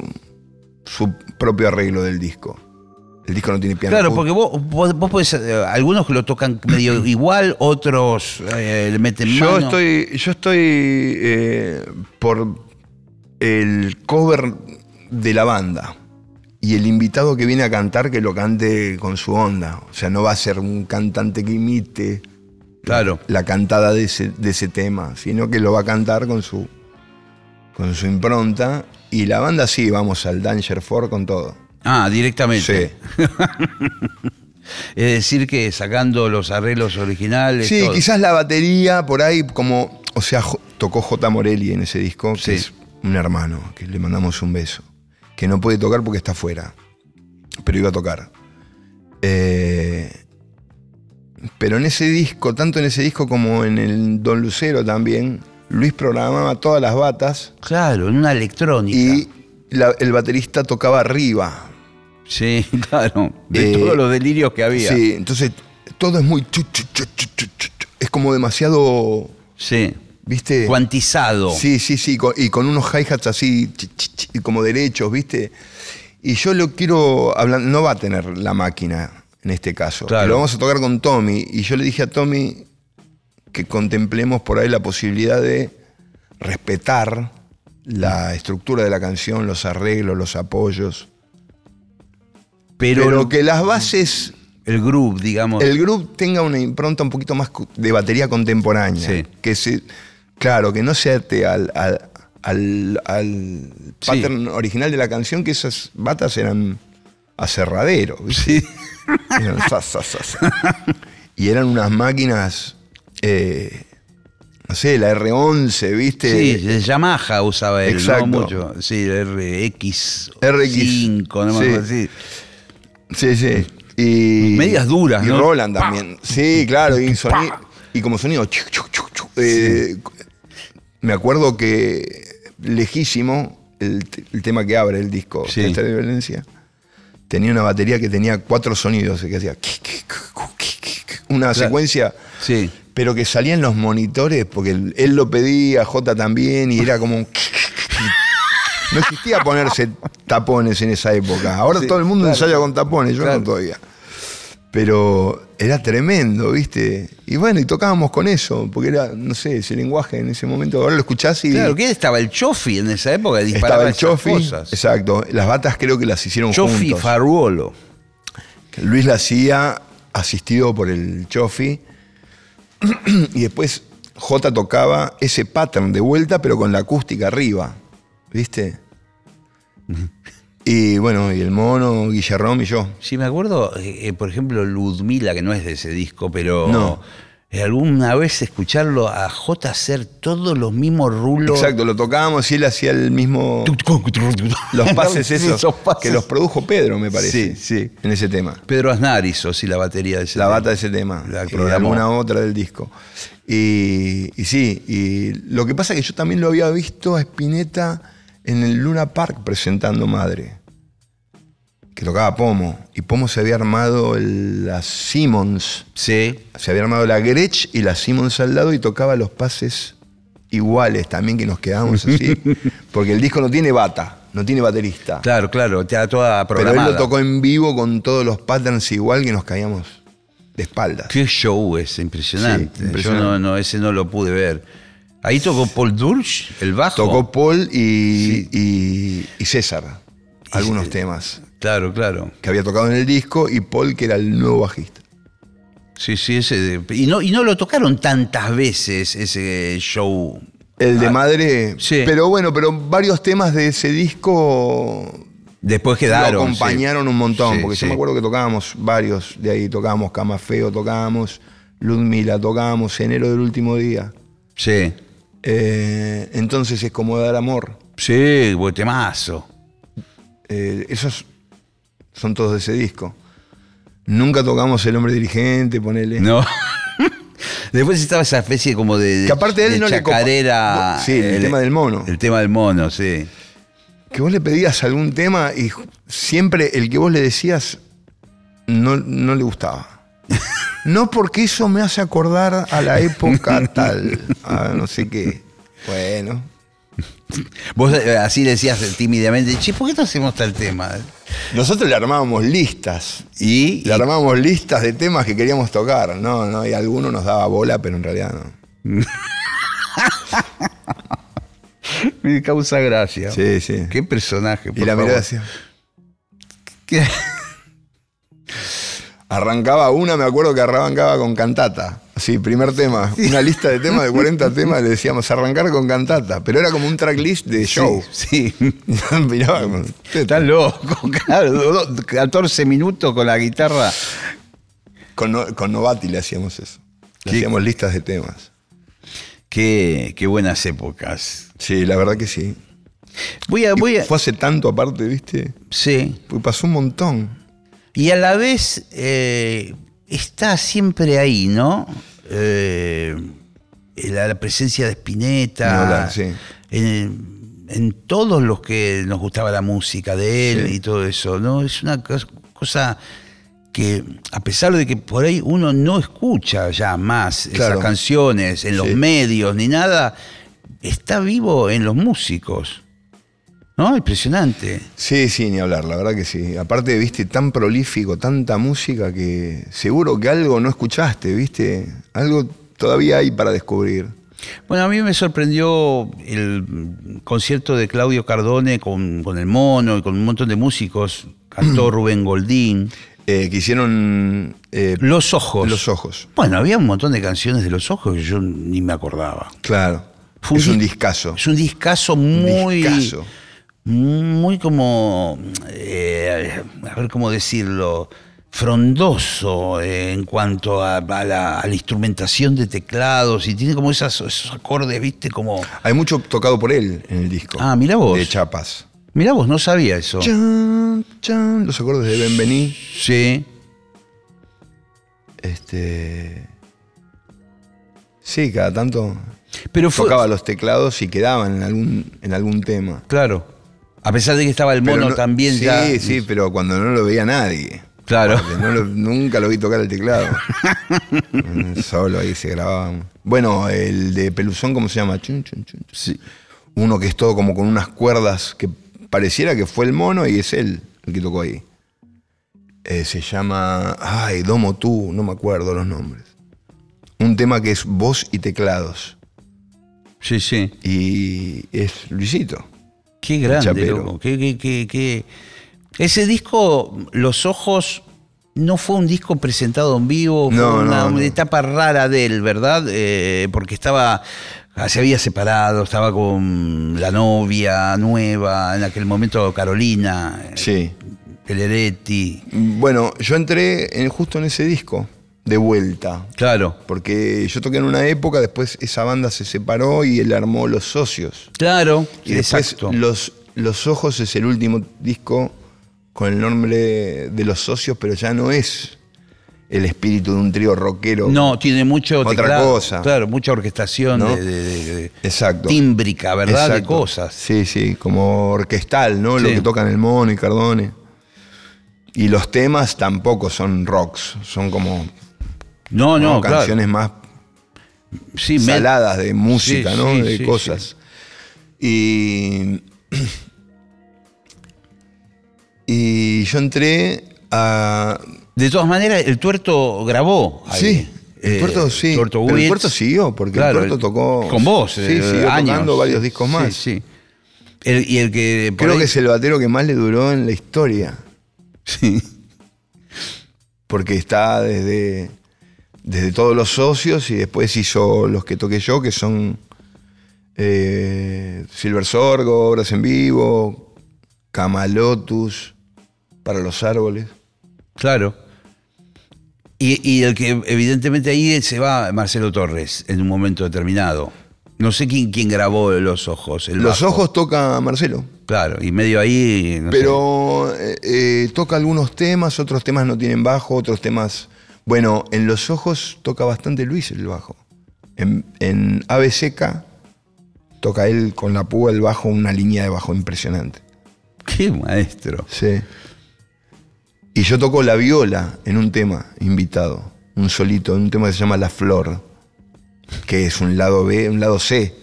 su propio arreglo del disco. El disco no tiene piano. claro porque vos, vos, vos podés, eh, algunos que lo tocan medio igual otros eh, le meten Yo mano estoy, yo estoy eh, por el cover de la banda. Y el invitado que viene a cantar, que lo cante con su onda. O sea, no va a ser un cantante que imite claro la cantada de ese, de ese tema, sino que lo va a cantar con su, con su impronta. Y la banda sí, vamos al Danger 4 con todo. Ah directamente Sí. es decir que sacando los arreglos originales Sí, todo. quizás la batería por ahí, como, o sea, tocó J. Morelli en ese disco, que Sí. es un hermano, que le mandamos un beso, que no puede tocar porque está afuera, pero iba a tocar. Eh, pero en ese disco, tanto en ese disco como en el Don Lucero también, Luis programaba todas las batas claro en una electrónica y la- el baterista tocaba arriba. Sí claro de Eh, todos los delirios que había Sí, entonces todo es muy... Es como demasiado, sí ¿viste? cuantizado Sí, sí, sí, y con unos hi-hats así, como derechos, ¿viste? Y yo lo quiero hablar, no va a tener la máquina en este caso. Claro. Lo vamos a tocar con Tommy. Y yo le dije a Tommy que contemplemos por ahí la posibilidad de respetar la estructura de la canción, los arreglos, los apoyos. Pero, Pero, que las bases, el groove digamos el groove tenga una impronta un poquito más de batería contemporánea. Sí. Que se, claro, que no se ate al, al, al- al Sí. pattern original de la canción, que esas batas eran aserradero. sí Eran sa, sa, sa. Y eran unas máquinas, eh, no sé, la R11, ¿viste? Sí, de Yamaha usaba él, Exacto. no mucho. Sí, RX. RX, 5, no me sí. Sí. Sí. Y, Medias duras, Y ¿no? Roland también. Sí, claro. Y, soni- y como sonido. chu, chu, chu, chu, eh, Me acuerdo que lejísimo, el, tema que abre el disco, Sí. Testa de Violencia, tenía una batería que tenía cuatro sonidos, que hacía una secuencia, Sí. pero que salía en los monitores, porque él, él lo pedía, J también, y era como un... No existía ponerse tapones en esa época. Ahora Sí, todo el mundo claro. ensaya con tapones, yo Claro. no todavía. Pero era tremendo, ¿viste? Y bueno, y tocábamos con eso, porque era, no sé, ese lenguaje en ese momento. Ahora lo escuchás y Claro, ¿quién estaba? El Chofi en esa época, disparaba estaba el esas Chofi. cosas. Exacto. Las batas creo que las hicieron Chofi juntos. Faruolo. Luis la hacía asistido por el Chofi. y después J tocaba ese pattern de vuelta, pero con la acústica arriba. ¿Viste? Y bueno, y el mono, Guillermo y yo. Sí, me acuerdo, eh, eh, por ejemplo, Ludmila, que no es de ese disco, pero No. eh, alguna vez escucharlo a J hacer todos los mismos rulos. Exacto, lo tocábamos y él hacía el mismo. Los pases esos. pases. Que los produjo Pedro, me parece. Sí, sí. En ese tema. Pedro Aznar hizo, sí, la batería de ese La tema. bata de ese tema. La de programó. alguna otra del disco. Y, y sí, y lo que pasa es que yo también lo había visto a Spinetta en el Luna Park presentando Madre, que tocaba Pomo. Y Pomo se había armado el- la Simmons, Sí. se había armado la Gretsch y la Simmons al lado y tocaba los pases iguales también que nos quedábamos así. porque el disco no tiene bata, no tiene baterista. Claro, claro, ya toda Pero él programada. lo tocó en vivo con todos los patterns igual que nos caíamos de espaldas. Qué show es, impresionante. Sí, impresionante. Yo no, no, ese no lo pude ver. Ahí tocó Paul Dursch, el bajo. Tocó Paul y, y- y César, algunos temas Claro, claro. que había tocado en el disco y Paul que era el nuevo bajista. Sí, sí, ese. de- y, no, y no lo tocaron tantas veces ese show. El de Ah, Madre, sí. pero bueno, pero varios temas de ese disco Después lo quedaron. acompañaron sí. un montón, Sí, porque yo me acuerdo que tocábamos varios de ahí, tocábamos Camafeo, tocábamos Ludmila, tocábamos Enero del último día. Sí. Eh, entonces es como dar amor. Sí, buen temazo. Eh, esos son todos de ese disco. Nunca tocamos El Hombre Dirigente, ponele. No. Después estaba esa especie como de. Que aparte a él de no le chacarera. Sí, el tema del mono. El tema del mono, sí. Que vos le pedías algún tema y siempre el que vos le decías no, no le gustaba. No porque eso me hace acordar a la época tal, a no sé qué. Bueno, Vos eh, así decías tímidamente, che, ¿por qué no hacemos tal tema? nosotros le armábamos listas. Y. Le armábamos listas de temas que queríamos tocar, no, no, y alguno nos daba bola, pero en realidad no. Me causa gracia. Sí, sí. Qué personaje. Y por la favor. mirada. Arrancaba una, me acuerdo que arrancaba con cantata. Sí, primer tema. Una lista de temas de 40 temas, le decíamos arrancar con cantata. Pero era como un tracklist de show. Sí. Como, Estás loco, claro. do- do- 14 minutos con la guitarra. con, No- con Novati le hacíamos eso. Le ¿Qué? hacíamos listas de temas. Qué, qué buenas épocas. Sí, la verdad que sí. Voy a, voy a. Fue hace tanto aparte, ¿viste? Sí. Pues pasó un montón. Y a la vez eh, está siempre ahí, ¿no? Eh, la, la presencia de Spinetta. sí. En, en todos los que nos gustaba la música de él Sí. y todo eso, ¿no? Es una cos- cosa que, a pesar de que por ahí uno no escucha ya más Claro. esas canciones en los Sí. medios ni nada, está vivo en los músicos. ¿No? Impresionante. Sí, sí, ni hablar, la verdad que sí. Aparte, viste, tan prolífico, tanta música que seguro que algo no escuchaste, viste. Algo todavía hay para descubrir. Bueno, a mí me sorprendió el concierto de Claudio Cardone con, con el mono y con un montón de músicos. Cantó Rubén Goldín. Eh, que hicieron eh, Los Ojos. Los Ojos. Bueno, había un montón de canciones de Los Ojos que yo ni me acordaba. Claro. Fue es un dis- discazo. Es un discazo muy. Discazo. Muy como. eh, a ver cómo decirlo. Frondoso en cuanto a, a la, a la instrumentación de teclados y tiene como esas- esos acordes, viste, como. Hay mucho tocado por él en el disco. Ah, mirá vos. De chapas. Mirá vos, no sabía eso. Chan, chan, los acordes de Benvení. Sí. Este. Sí, cada tanto Pero fue. tocaba los teclados y quedaban en algún, en algún tema. Claro. A pesar de que estaba el mono no- también sí, ya. Sí, pero cuando no lo veía nadie. Claro. Porque no lo- nunca lo vi tocar el teclado. Solo ahí se grababa. Bueno, el de Peluzón, ¿cómo se llama? Chun, chun, chun. Sí. Uno que es todo como con unas cuerdas que pareciera que fue el mono y es él el que tocó ahí. Eh, se llama. Ay, Domo Tú, no me acuerdo los nombres. Un tema que es voz y teclados. Sí, sí. Y es Luisito. Qué grande, loco. Qué, qué, qué, qué- Ese disco, Los Ojos, no fue un disco presentado en vivo, fue una, no, no. una etapa rara de él, ¿verdad? Eh, porque estaba. Se había separado, estaba con la novia nueva, en aquel momento Carolina, eh, Sí. Peleretti. Bueno, yo entré en- justo en ese disco, de vuelta. Claro, Porque yo toqué en una época, después esa banda se separó y él armó Los Socios. claro, Y después exacto. Los, Los Ojos es el último disco con el nombre de Los Socios, pero ya no es el espíritu de un trío rockero. No, tiene mucho Otra teclado, cosa. Claro, mucha orquestación ¿No? de, de- de- de- Exacto. tímbrica, ¿verdad? De cosas. Sí, sí, como orquestal, ¿no? Lo que tocan el mono y Cardone. Y los temas tampoco son rocks, son como No, no, ¿no? claro. canciones más Sí, saladas de música, Sí, ¿no? sí, de sí, cosas. Y. Y yo entré a. De todas maneras, el tuerto grabó. ahí. Sí, el Eh, tuerto sí. Tuerto Pero el Witz. tuerto siguió, porque Claro, el tuerto tocó. Con vos, Sí, eh, siguió años. tocando varios Sí, discos sí, más. Sí, El- y el que. Creo ahí- que es el batero que más le duró en la historia. Sí. Porque está desde, desde todos los socios y después hizo los que toqué yo, que son eh, Silver Sorgo, Obras en Vivo, Camalotus, para los árboles. Claro. Y, y el que evidentemente ahí se va Marcelo Torres en un momento determinado. No sé quién, quién grabó Los Ojos. el Los bajo. ojos toca Marcelo. Claro, y medio ahí. no. Pero eh, eh, toca algunos temas, otros temas no tienen bajo, otros temas. Bueno, en Los Ojos toca bastante Luis el bajo. En, en Ave Seca toca él con la púa el bajo, una línea de bajo impresionante. Qué maestro. Sí. Y yo toco la viola en un tema invitado, un solito, en un tema que se llama La Flor, que es un lado B, un lado C.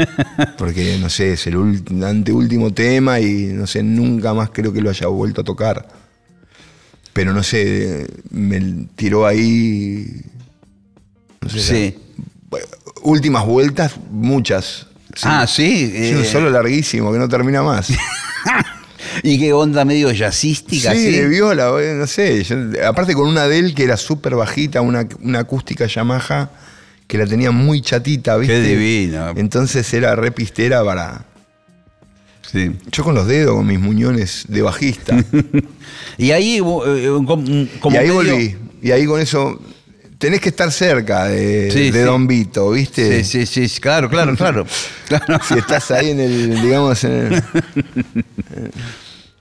Porque, no sé, es el anteúltimo tema y, no sé, nunca más creo que lo haya vuelto a tocar. Pero, no sé, me tiró ahí... no sé, Sí. la- últimas vueltas, muchas. Sí. Ah, sí. Un eh, solo larguísimo que no termina más. ¿Y qué onda medio jazzística? Sí, de viola, eh, no sé. yo- aparte con una de él que era súper bajita, una, una acústica Yamaha que la tenía muy chatita, ¿viste? Qué divino. Entonces era re pistera para. Sí. Yo con los dedos, con mis muñones de bajista. Y ahí, eh, como, como y ahí medio- volví. Y ahí con eso. Tenés que estar cerca de, Sí, de sí. Don Vito, ¿viste? Sí, sí, sí, claro, claro, claro. claro. Si estás ahí en el, digamos, en el,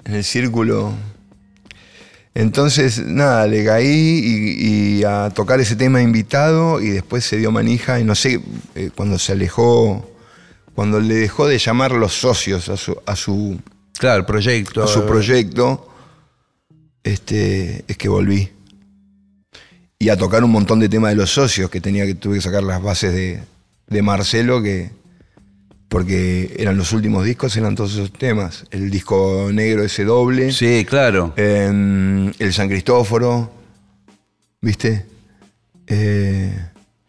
en el círculo. Entonces, nada, le caí y, y a tocar ese tema invitado y después se dio manija y no sé, eh, cuando se alejó, cuando le dejó de llamar los socios a su, a su, Claro, proyecto. a su proyecto, este, es que volví. Y a tocar un montón de temas de los socios, que tenía que tuve que sacar las bases de, de Marcelo, que porque eran los últimos discos, eran todos esos temas. El disco negro ese doble, Sí, claro. em, el San Cristóforo, ¿viste? Eh,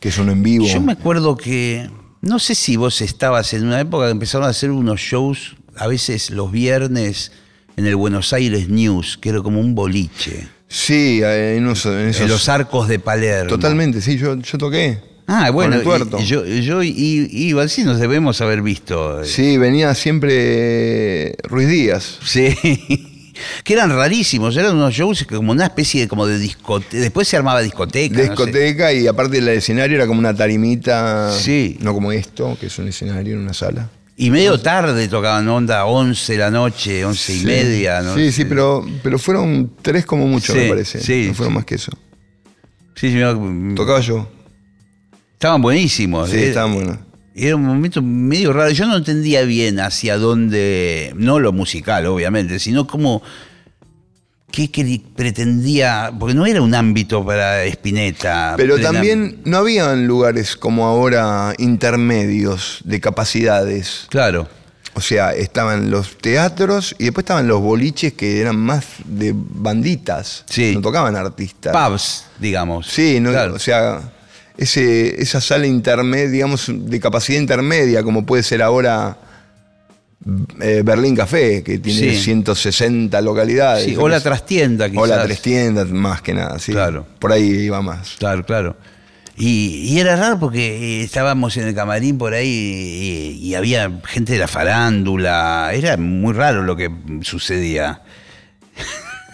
que es uno en vivo. Yo me acuerdo que, no sé si vos estabas en una época que empezaron a hacer unos shows, a veces los viernes, en el Buenos Aires News, que era como un boliche. Sí, en, unos- en esos- En los arcos de Palermo. Totalmente, sí, yo, yo toqué. Ah, bueno, y- yo, yo iba, sí, nos debemos haber visto. Sí, venía siempre Ruiz Díaz. Sí. Que eran rarísimos, eran unos shows como una especie de, como de discoteca. Después se armaba discoteca. no sé. discoteca y aparte el escenario era como una tarimita, Sí. no como esto, que es un escenario en una sala. Y medio tarde tocaban onda, 11 de la noche, 11 y media. ¿no? sí, sí, pero, pero fueron tres como mucho, Sí, me parece. sí, no fueron más que eso. Sí, sí, me- Tocaba yo. estaban buenísimos. Sí, eh. estaban buenos. Era un momento medio raro. Yo no entendía bien hacia dónde, no lo musical, obviamente, sino como qué pretendía, porque no era un ámbito para Spinetta. Pero plena- también no habían lugares como ahora intermedios de capacidades. Claro, O sea, estaban los teatros y después estaban los boliches que eran más de banditas. Sí. No tocaban artistas. pubs, digamos. Sí, no, Claro. o sea, ese, esa sala intermedia, digamos, de capacidad intermedia, como puede ser ahora eh, Berlín Café, que tiene Sí. 160 localidades. Sí, o la trastienda, quizás. O la tres tiendas, más que nada, sí. Claro. Por ahí iba más. Claro, claro. Y, y era raro porque eh, estábamos en el camarín por ahí y, y había gente de la farándula. Era muy raro lo que sucedía.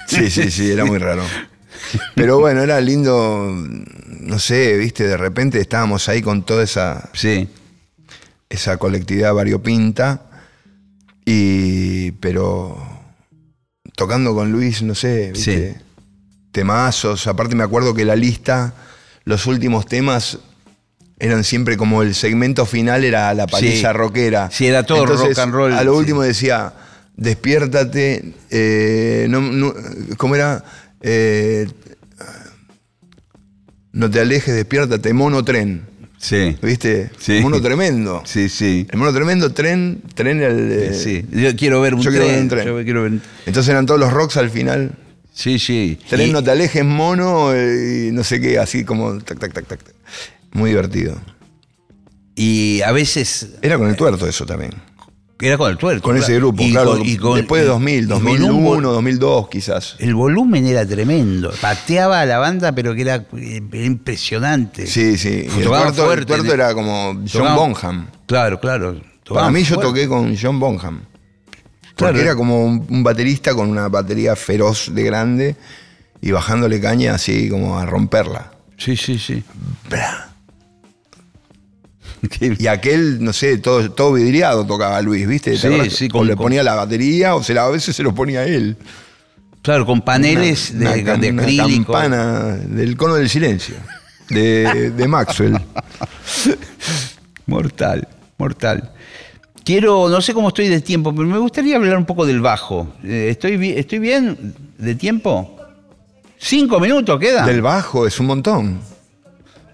Sí, sí, sí, era muy raro. Pero bueno, era lindo, no sé, viste, de repente estábamos ahí con toda esa, Sí. esa colectividad variopinta, y, pero tocando con Luis, no sé, ¿viste? Sí. temazos. Aparte me acuerdo que la lista, los últimos temas eran siempre como el segmento final era la paliza Sí. rockera. Sí, era todo rock and roll, A lo último decía, despiértate, eh, no, no- ¿cómo era? Eh, no te alejes, despiértate, mono tren. Sí. ¿Viste? Sí. Mono tremendo. Sí, sí. El mono tremendo, tren, tren el. eh, Sí. Yo quiero ver un Yo tren. quiero ver un tren. Yo quiero ver Entonces eran todos los rocks al final. Sí, sí. Tren, Y- no te alejes, mono, eh, y no sé qué, así como tac, tac, tac, tac. tac. Muy divertido. Y a veces Era con el tuerto eso también. Era con el tuerto. Con ese grupo, Y claro. con- y con- después de y- 2000, y con un 2001, vol- 2002 quizás. El volumen era tremendo. Pateaba a la banda, pero que era, eh, era impresionante. Sí, sí. Y el tuerto, el fuerte, tuerto era como John Bonham. Claro, claro. Para mí yo fuerte. toqué con John Bonham. Porque Claro. era como un, un baterista con una batería feroz de grande y bajándole caña así como a romperla. Sí, sí, sí. Y aquel, no sé, todo, todo vidriado tocaba Luis, ¿viste? ¿Te Sí, sí, o con- le con- ponía la batería o se la, a veces se lo ponía él. Claro, con paneles Una- de, una de una acrílico. campana del cono del silencio. De, de Maxwell. Mortal, mortal. Quiero, no sé cómo estoy de tiempo, pero me gustaría hablar un poco del bajo. Eh, ¿Estoy, ¿Estoy bien de tiempo? ¿Cinco minutos queda? Del bajo es un montón.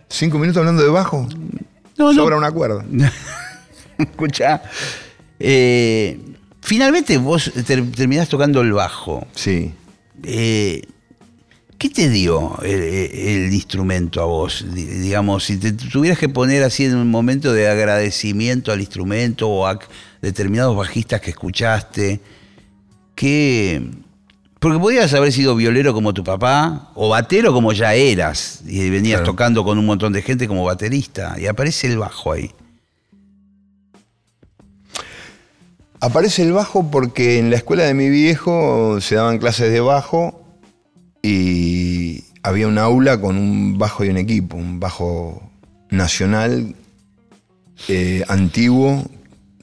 Cinco minutos hablando de bajo. No, no. Sobra una cuerda. Escucha. eh, finalmente vos ter- terminás tocando el bajo. Sí. Eh, ¿Qué te dio el, el instrumento a vos? Di- Digamos, si te tuvieras que poner así en un momento de agradecimiento al instrumento o a determinados bajistas que escuchaste, ¿qué...? Porque podías haber sido violero como tu papá o batero como ya eras y venías Claro. tocando con un montón de gente como baterista y aparece el bajo ahí. Aparece el bajo porque en la escuela de mi viejo se daban clases de bajo y había un aula con un bajo y un equipo, un bajo nacional eh, antiguo,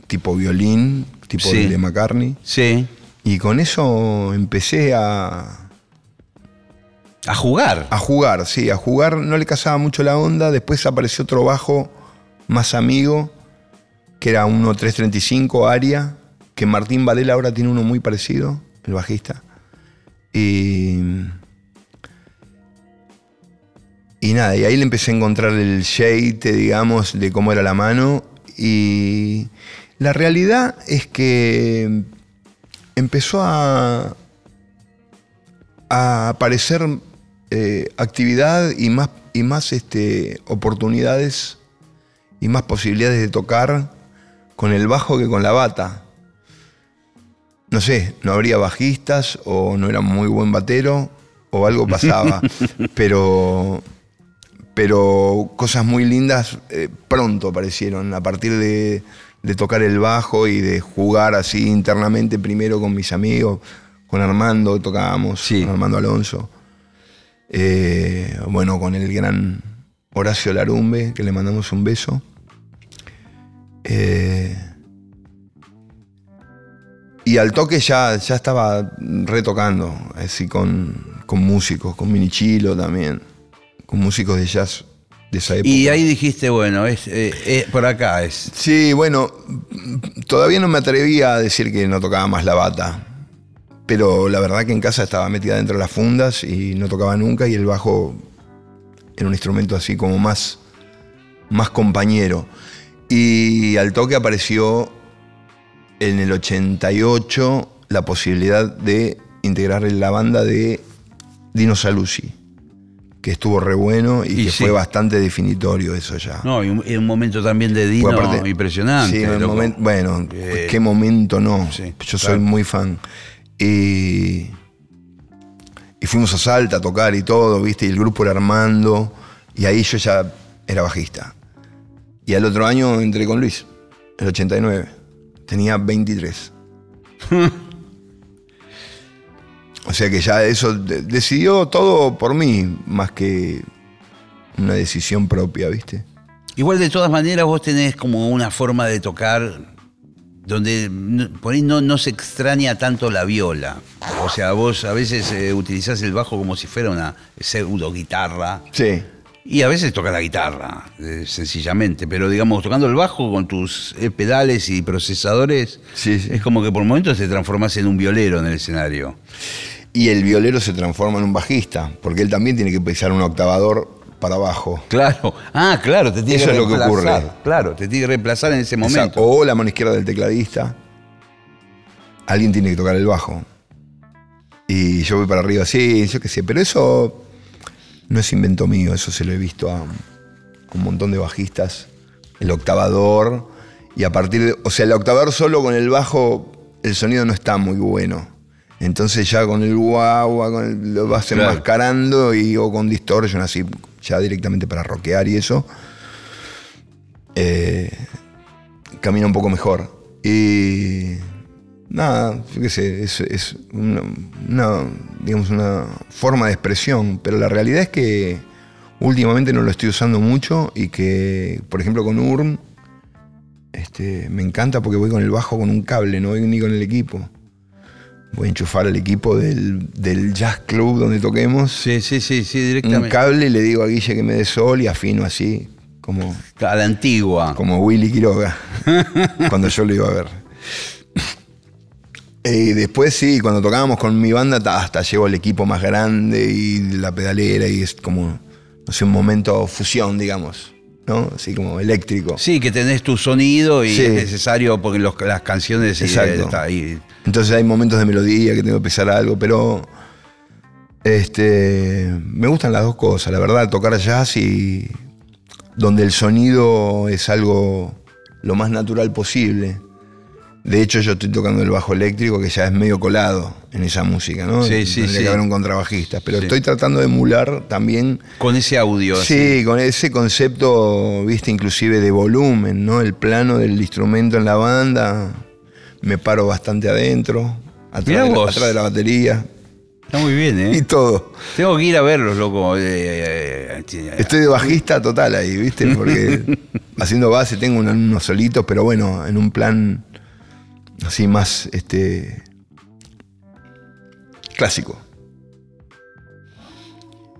tipo violín, tipo Sí. de McCartney. Sí. Y con eso empecé a, A jugar. a jugar, sí, a jugar. No le casaba mucho la onda. Después apareció otro bajo más amigo, que era uno 335 Aria, que Martín Varela ahora tiene uno muy parecido, el bajista. Y. Y nada, y ahí le empecé a encontrar el shade, digamos, de cómo era la mano. Y la realidad es que empezó a, a aparecer eh, actividad y más, y más este, oportunidades y más posibilidades de tocar con el bajo que con la bata. No sé, no habría bajistas o no era muy buen batero o algo pasaba, pero, pero cosas muy lindas eh, pronto aparecieron a partir de, de tocar el bajo y de jugar así internamente primero con mis amigos, con Armando tocábamos, Sí. con Armando Alonso. Eh, bueno, con el gran Horacio Larumbe, que le mandamos un beso. Eh, y al toque ya, ya estaba retocando, así con, con músicos, con Minichilo también, con músicos de jazz de esa época. Y ahí dijiste, bueno, es, eh, eh, por acá es. Sí, bueno, todavía no me atrevía a decir que no tocaba más la bata. Pero la verdad que en casa estaba metida dentro de las fundas y no tocaba nunca y el bajo era un instrumento así como más, más compañero. Y al toque apareció en el 88 la posibilidad de integrar en la banda de Dino Saluzzi, que estuvo re bueno y, Y que sí. fue bastante definitorio eso ya. No, y un, y un momento también de Dino aparte- impresionante. Sí, el loco. momen- bueno, Eh, qué momento no. sí, Yo soy muy fan. Y, y fuimos a Salta a tocar y todo, ¿viste? Y el grupo era Armando. Y ahí yo ya era bajista. Y al otro año entré con Luis, el 89. Tenía 23. o sea que ya eso de- decidió todo por mí, más que una decisión propia, ¿viste? Igual de todas maneras vos tenés como una forma de tocar donde por ahí no, no se extraña tanto la viola. O sea, vos a veces eh, utilizás el bajo como si fuera una pseudo guitarra. Sí. Y a veces toca la guitarra, eh, sencillamente. Pero digamos, tocando el bajo con tus eh, pedales y procesadores, Sí, sí. es como que por momentos te transformás en un violero en el escenario. Y el violero se transforma en un bajista, porque él también tiene que pisar un octavador para abajo. Claro. Ah, claro, te tiene Eso que es lo que ocurre. Claro, te tiene que reemplazar en ese momento. Exacto. O la mano izquierda del tecladista. Alguien tiene que tocar el bajo. Y yo voy para arriba, sí, yo qué sé. Pero eso no es invento mío, eso se lo he visto a un montón de bajistas. El octavador. Y a partir de. O sea, el octavador solo con el bajo, el sonido no está muy bueno. Entonces ya con el guagua, con el- lo vas Claro. enmascarando y o con distortion, así, ya directamente para rockear y eso. Eh, camina un poco mejor. Y nada, sé, es, es una, una, digamos, una forma de expresión, pero la realidad es que últimamente no lo estoy usando mucho y que, por ejemplo, con URM, este, me encanta porque voy con el bajo con un cable, no voy ni con el equipo. Voy a enchufar el equipo del, del jazz club donde toquemos. Sí, sí, sí, sí, Un directamente. cable y le digo a Guille que me dé sol y afino así, como, A la antigua. como Willy Quiroga, cuando yo lo iba a ver. Y después sí, cuando tocábamos con mi banda, ta- hasta llevo el equipo más grande y la pedalera y es como, no sé, un momento fusión, digamos, ¿no? Así como eléctrico. Sí, que tenés tu sonido y Sí. es necesario porque los- las canciones eh, Exacto. está ahí. Entonces hay momentos de melodía que tengo que pisar algo, pero este, me gustan las dos cosas, la verdad, tocar jazz y donde el sonido es algo lo más natural posible. De hecho, yo estoy tocando el bajo eléctrico que ya es medio colado en esa música, ¿no? Sí, sí, Tendría sí. que haber un contrabajista, pero Sí. estoy tratando de emular también Con ese audio. así. Sí, con ese concepto, viste, inclusive de volumen, ¿no? El plano del instrumento en la banda, me paro bastante adentro, atrás, de la, atrás de la batería Está muy bien, y ¿eh? todo. Tengo que ir a verlos, loco. eh, eh, eh, Estoy de bajista total ahí, viste, porque haciendo base tengo unos solitos, pero bueno, en un plan así más, este, clásico.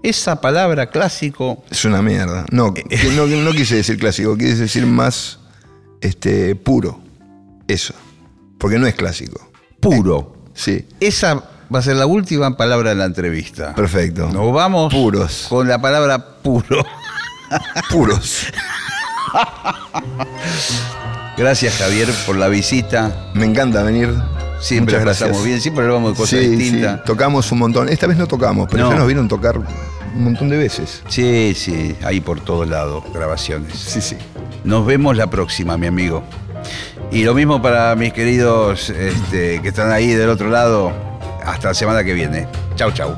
Esa palabra clásico. Es una mierda. No, no, no quise decir clásico, quise decir más este, puro. Eso. Porque no es clásico. Puro. Sí, Esa va a ser la última palabra de la entrevista. perfecto. Nos vamos Puros. con la palabra puro. Puros. Gracias, Javier, por la visita. Me encanta venir. Siempre Muchas la pasamos gracias. bien, siempre hablamos de cosas Sí, distintas. sí, tocamos un montón. Esta vez no tocamos, pero No. ya nos vieron tocar un montón de veces. Sí, sí, hay por todos lados grabaciones. Sí, sí. Nos vemos la próxima, mi amigo. Y lo mismo para mis queridos este, que están ahí del otro lado. Hasta la semana que viene. Chau, chau.